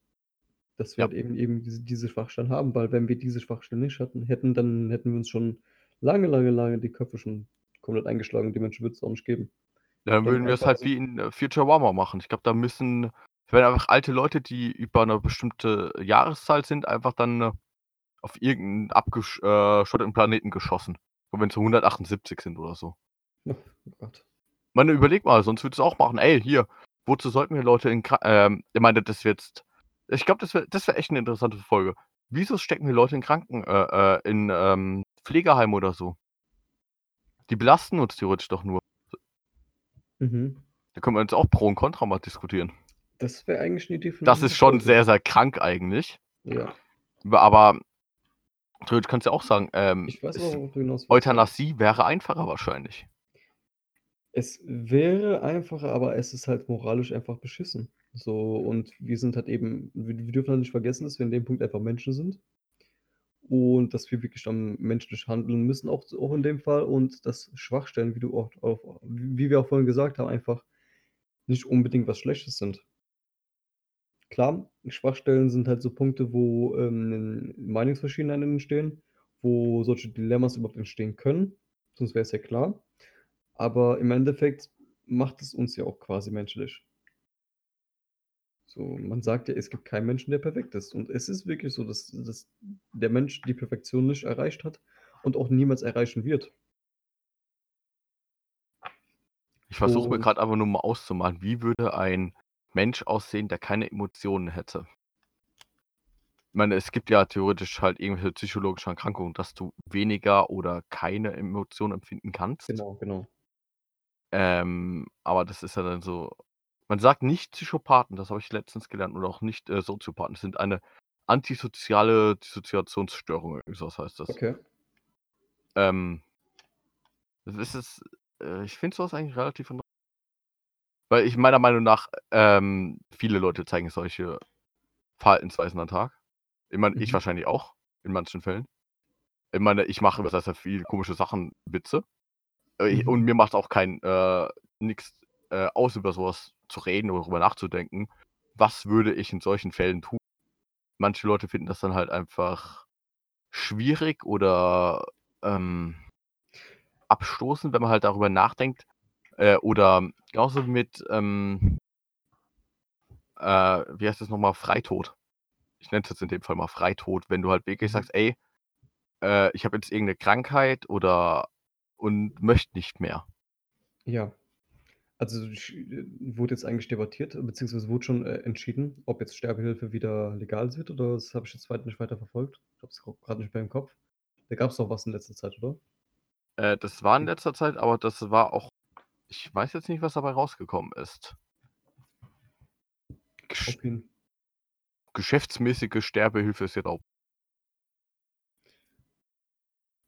Dass wir Ja. halt eben, eben diese, diese Schwachstellen haben, weil wenn wir diese Schwachstellen nicht hatten, hätten, dann hätten wir uns schon lange, lange, lange die Köpfe schon komplett eingeschlagen. Die Menschen würde es auch nicht geben. Dann Denk würden wir es halt wie in äh, Futurama machen. Ich glaube, da müssen, wenn einfach alte Leute, die über eine bestimmte Jahreszahl sind, einfach dann äh, auf irgendeinen abgeschotteten Planeten geschossen. Und wenn es so 178 sind oder so. <laughs> Oh Gott. Man überleg mal, sonst würdest du auch machen, ey, hier, wozu sollten wir Leute in Kranken, ähm, ich meine, das wird jetzt, ich glaube, das wäre das wär echt eine interessante Folge. Wieso stecken wir Leute in Kranken, äh, äh, in ähm, Pflegeheim oder so? Die belasten uns theoretisch doch nur. Mhm. Da können wir uns auch Pro und Contra mal diskutieren. Das wäre eigentlich eine für Das ist schon sehr, sehr krank eigentlich. Ja. Aber theoretisch kannst du ja auch sagen, ähm, Ich weiß aber, du hinaus willst. Euthanasie wäre einfacher wahrscheinlich. Es wäre einfacher, aber es ist halt moralisch einfach beschissen. So, und wir sind halt eben, wir, wir dürfen halt nicht vergessen, dass wir in dem Punkt einfach Menschen sind. Und dass wir wirklich dann menschlich handeln müssen, auch, auch in dem Fall. Und dass Schwachstellen, wie du auch, auch, wie wir auch vorhin gesagt haben, einfach nicht unbedingt was Schlechtes sind. Klar, Schwachstellen sind halt so Punkte, wo ähm, Meinungsverschiedenheiten entstehen, wo solche Dilemmas überhaupt entstehen können. Sonst wäre es ja klar. Aber im Endeffekt macht es uns ja auch quasi menschlich. So, man sagt ja, es gibt keinen Menschen, der perfekt ist. Und es ist wirklich so, dass, dass der Mensch die Perfektion nicht erreicht hat und auch niemals erreichen wird. Ich versuche mir gerade einfach nur mal auszumalen, wie würde ein Mensch aussehen, der keine Emotionen hätte. Ich meine, es gibt ja theoretisch halt irgendwelche psychologische Erkrankungen, dass du weniger oder keine Emotionen empfinden kannst. Genau, genau. Ähm, aber das ist ja dann so. Man sagt nicht Psychopathen, das habe ich letztens gelernt, oder auch nicht äh, Soziopathen. Das sind eine antisoziale Dissoziationsstörung, sowas heißt das. Okay. Ähm, das ist es, äh, ich finde sowas eigentlich relativ interessant. Weil ich meiner Meinung nach, ähm, viele Leute zeigen solche Verhaltensweisen an den Tag. Ich meine, ich Mhm. wahrscheinlich auch, in manchen Fällen. Ich meine, ich mache über sehr, sehr viele komische Sachen, Witze. Äh, ich- Mhm. Und mir macht auch kein, äh, nix äh, aus, über sowas zu reden oder darüber nachzudenken. Was würde ich in solchen Fällen tun? Manche Leute finden das dann halt einfach schwierig oder ähm, abstoßend, wenn man halt darüber nachdenkt. Äh, oder genauso mit, ähm, äh, wie heißt das nochmal, Freitod. Ich nenne es jetzt in dem Fall mal Freitod, wenn du halt wirklich Mhm. sagst, ey, äh, ich habe jetzt irgendeine Krankheit oder und möchte nicht mehr. Ja. Also sch- wurde jetzt eigentlich debattiert, beziehungsweise wurde schon äh, entschieden, ob jetzt Sterbehilfe wieder legal wird oder das habe ich jetzt weit nicht weiter verfolgt. Ich habe es gerade nicht mehr im Kopf. Da gab es doch was in letzter Zeit, oder? Äh, das war in letzter Zeit, aber das war auch, ich weiß jetzt nicht, was dabei rausgekommen ist. Gesch jeden geschäftsmäßige Sterbehilfe ist jetzt auch.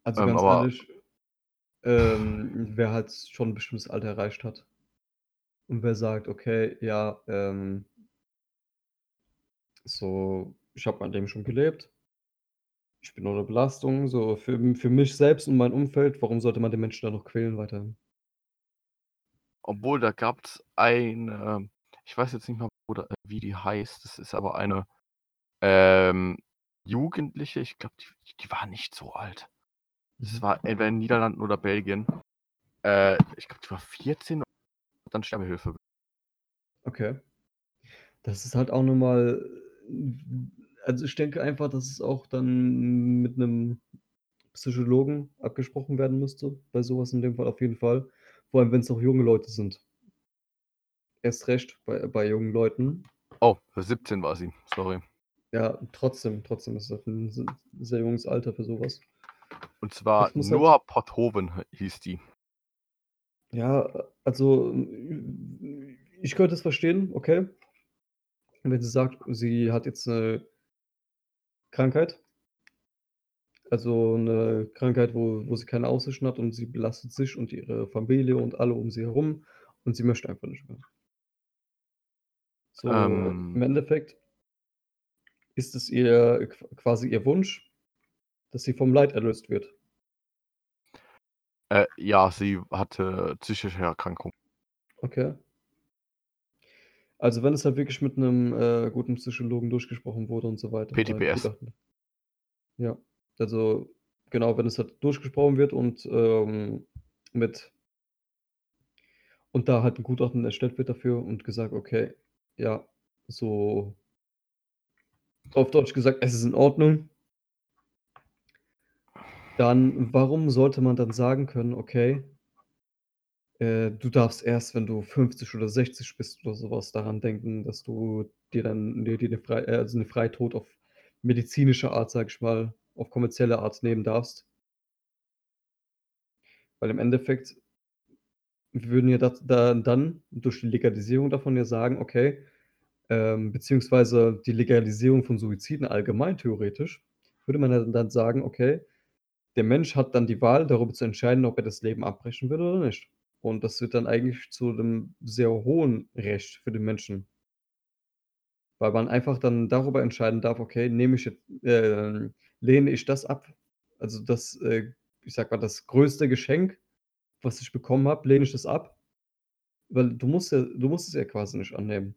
Also Ähm, ganz aber- ehrlich, ähm, wer halt schon ein bestimmtes Alter erreicht hat und wer sagt, okay, ja, ähm, so, ich habe mein Leben schon gelebt, Ich bin unter Belastung, so für für mich selbst und mein Umfeld, warum sollte man den Menschen dann noch quälen weiterhin? Obwohl, da gab's eine ich weiß jetzt nicht da wie die heißt. Das ist aber eine, ähm, Jugendliche, ich glaube, die die war nicht so alt. Das Mhm. war entweder in Niederlanden oder Belgien. Äh, ich glaube, die war 14 und dann Sterbehilfe be Okay. Das ist halt auch noch mal also, ich denke einfach, dass es auch dann mit 'nem Psychologen abgesprochen werden müsste, bei so was in dem Fall auf jeden Fall, vor allem wenn's auch junge Leute sind. Erst recht bei bei jungen Leuten. Oh, 17 war sie, sorry. Ja, trotzdem trotzdem ist das 'n s sehr junges Alter für so was. Und zwar Es halt Noah Podhoven h hieß die. Ja, also, ich könnte es verstehen, okay. Wenn sie sagt, sie hat jetzt 'ne Krankheit also, 'ne Krankheit, wo wo sie keine Aussichten hat und sie belastet sich und ihre Familie und alle um sie herum und sie möchte einfach nicht mehr. So, im Ähm Endeffekt ist es ihr qu quasi ihr Wunsch, dass sie vom Leid erlöst wird. Äh, ja, sie hatte psychische Erkrankung. Okay. Also, wenn es halt wirklich mit 'nem, äh, guten Psychologen durchgesprochen wurde und so weiter, PTBS. Gutachten Ja, also, genau, wenn es halt durchgesprochen wird und, ähm, mit und da halt 'n Gutachten erstellt wird dafür und gesagt: „Okay, ja, so“ auf Deutsch gesagt, es ist in Ordnung. Dann warum sollte man dann sagen können: „Okay“ „äh, du darfst erst, wenn du 50 oder 60 bist oder so was daran denken, dass du dir dann dir dir 'ne frei äh, also, 'ne Freitod auf medizinische Art, sage ich mal auf kommerzielle Art nehmen darfst.“ Weil im Endeffekt würden ja dann durch die Legalisierung davon ja sagen: „Okay“ ähm, beziehungsweise die Legalisierung von Suiziden allgemein theoretisch, würde man ja dann sagen: „Okay, der Mensch hat dann die Wahl, darüber zu entscheiden, ob er das Leben abbrechen will oder nicht.“ Und das wird dann eigentlich zu 'nem sehr hohen Recht für den Menschen. Weil man einfach dann darüber entscheiden darf: „Okay, nehme ich jetzt ähm, lehne ich das ab also, das, äh, ich sage mal, das größte Geschenk, was ich bekommen habe, lehne ich das ab?“ Weil du musst ja du musst es ja quasi nicht annehmen.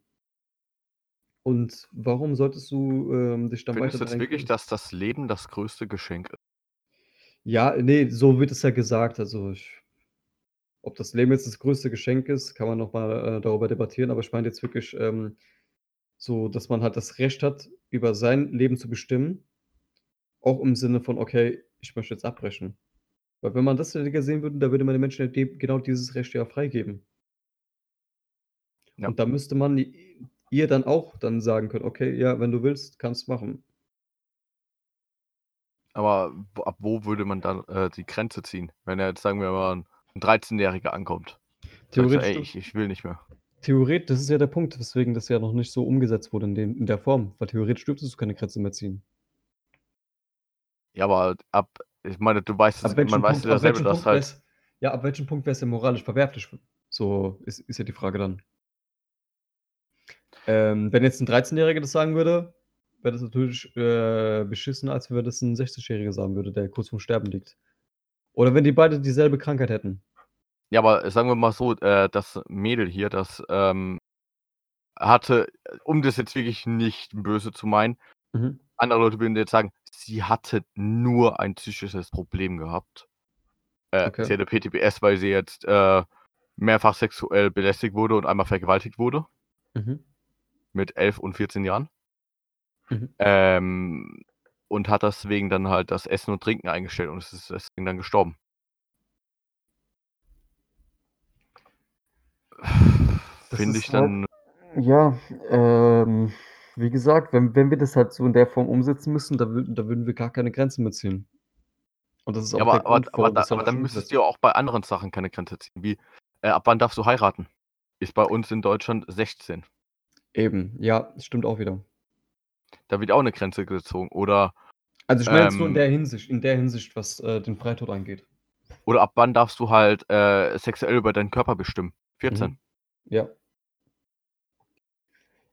Und warum solltest du, ähm, dich dann weiter Findest du jetzt wirklich, dass das Leben das größte Geschenk i Ja, ne, so wird es ja gesagt. Also, ich ob das Leben jetzt das größte Geschenk ist, kann man noch mal, äh, darüber debattieren, aber ich meine jetzt wirklich, ähm, so, dass man halt das Recht hat, über sein Leben zu bestimmen, auch im Sinne von: „Okay, ich möchte jetzt abbrechen.“ Weil wenn man das sehen würde, da würde man den Menschen genau dieses Recht ja freigeben. Ja. Und da müsste man ihr dann auch dann sagen können: „Okay, ja, wenn du willst, kannst machen.“ Aber ab wo würde man dann, äh, die Grenze ziehen? Wenn er jetzt, sagen wir mal, 'n 13- Jähriger ankommt, sagt so: Theoretisch „Ey, dür ich ich will nicht mehr.“ Theoret das ist ja der Punkt, weswegen das ja noch nicht so umgesetzt wurde in dem in der Form, weil theoretisch dürftest du keine Grenze mehr ziehen. Ja, aber ab ich meine, du weißt es man welchem weiß Punkt ja selber, dass Punkt wäre halt es ja, ab welchem Punkt wäre es denn moralisch verwerflich? So ist ist ja die Frage dann. Ähm, wenn jetzt 'n 13- Jähriger das sagen würde, wäre das natürlich, äh, beschissener, als wenn das 'n 60- Jähriger sagen würde, der kurz vorm Sterben liegt. Oder wenn die beide dieselbe Krankheit hätten. Ja, aber sagen wir mal so, äh, das Mädel hier, das, ähm, hatte um das jetzt wirklich nicht böse zu meinen Mhm. Andere Leute würden jetzt sagen, sie hatte nur ein psychisches Problem gehabt. Äh, Okay. sie hatte PTBS, weil sie jetzt, äh, mehrfach sexuell belästigt wurde und einmal vergewaltigt wurde. Mhm. Mit 11 und 14 Jahren. Mhm. Ähm, und hat deswegen dann halt das Essen und Trinken eingestellt und ist deswegen dann gestorben. Finde ich halt dann ja, ähm, wie gesagt, wenn wenn wir das halt so in der Form umsetzen müssen, da würden da würden wir gar keine Grenzen mehr ziehen. Und das ist Ja, auch der aber aber Grund, aber da ja aber dann müsstest du ja auch bei anderen Sachen keine Grenze ziehen, wie, äh, ab wann darfst du heiraten? Ist bei uns in Deutschland 16. Eben, ja, stimmt auch wieder. Da wird auch 'ne Grenze gezogen oder, Also, ich meine jetzt nur in ähm der Hinsicht in der Hinsicht, was, äh, den Freitod angeht. oder ab wann darfst du halt, äh, sexuell über deinen Körper bestimmen? 14. Mhm. Ja.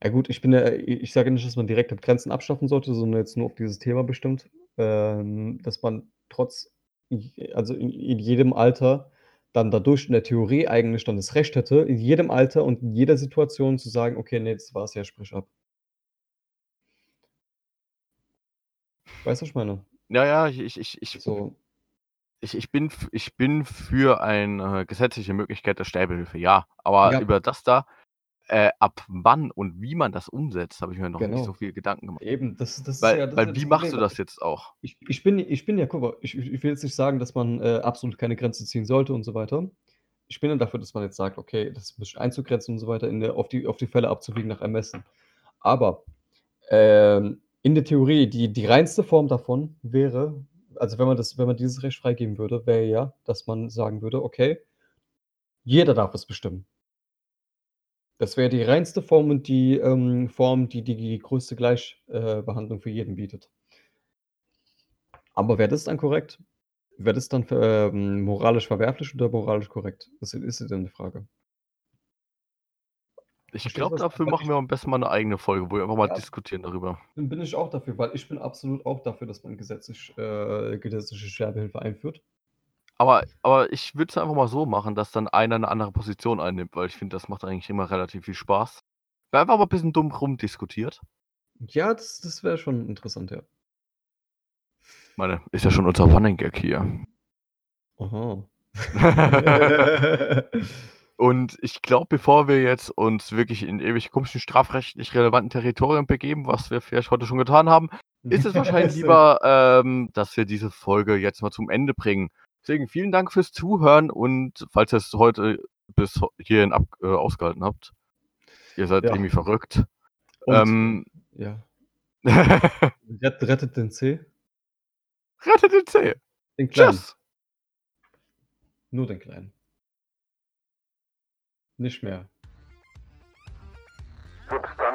Ja gut, ich bin ja ich sage nicht, dass man direkt halt Grenzen abschaffen sollte, sondern jetzt nur auf dieses Thema bestimmt, ähm, dass man trotz also in in jedem Alter dann dadurch in der Theorie eigentlich dann das Recht hätte, in jedem Alter und in jeder Situation zu sagen: „Okay, ne, das war's, ja, sprich ab.“ Weißt du, was ich meine? Ja, ja, ich ich ich So. ich ich bin ich bin für eine gesetzliche Möglichkeit der Sterbehilfe, ja. Aber Ja. über das da, äh, ab wann und wie man das umsetzt, habe ich mir noch nicht so Genau. viel Gedanken gemacht. Eben, das das ist Weil ja das ist ja weil das wie machst du Problem. das jetzt auch? Ich ich bin ich bin ja guck mal, ich ich will jetzt nicht sagen, dass man, äh, absolut keine Grenze ziehen sollte und so weiter. Ich bin ja dafür, dass man jetzt sagt: „Okay, das 'n bisschen einzugrenzen und so weiter, in der auf die auf die Fälle abzuwiegen nach Ermessen.“ Aber, ähm, in der Theorie, die die reinste Form davon wäre also, wenn man das wenn man dieses Recht freigeben würde, wäre ja, dass man sagen würde: „Okay, jeder darf es bestimmen.“ Das wäre die reinste Form und die, ähm, Form, die die die größte Gleich äh, für jeden bietet. Aber wäre das dann korrekt? Wäre das dann ähm, moralisch verwerflich oder moralisch korrekt? Das ist ja dann die Frage. Ich glaube, dafür machen ich wir am besten mal 'ne eigene Folge, wo wir einfach mal Ja. diskutieren darüber. Dann bin ich auch dafür, weil ich bin absolut auch dafür, dass man gesetzlich äh, gesetzliche Sterbehilfe einführt. Aber aber ich würde es einfach mal so machen, dass dann einer 'ne andere Position einnimmt, weil ich finde, das macht eigentlich immer relativ viel Spaß. Wer einfach mal bisschen dumm rumdiskutiert. Ja, das das wäre schon interessant, ja. Meine, ist ja schon unser Running Gag hier. Aha. <laughs> Und ich glaube, bevor wir jetzt uns wirklich in ewig komischen, strafrechtlich relevanten Territorien begeben, was wir vielleicht heute schon getan haben, ist es wahrscheinlich <laughs> lieber, ähm, dass wir diese Folge jetzt mal zum Ende bringen. Deswegen vielen Dank fürs Zuhören und falls ihr es heute bis hierhin ab äh, ausgehalten habt. Ihr seid Ja. irgendwie verrückt. Und Ähm ja. <laughs> Rett rettet den C. Rettet den C. Den Kleinen. Tschüss. Nur den Kleinen. Nicht mehr. Substanz.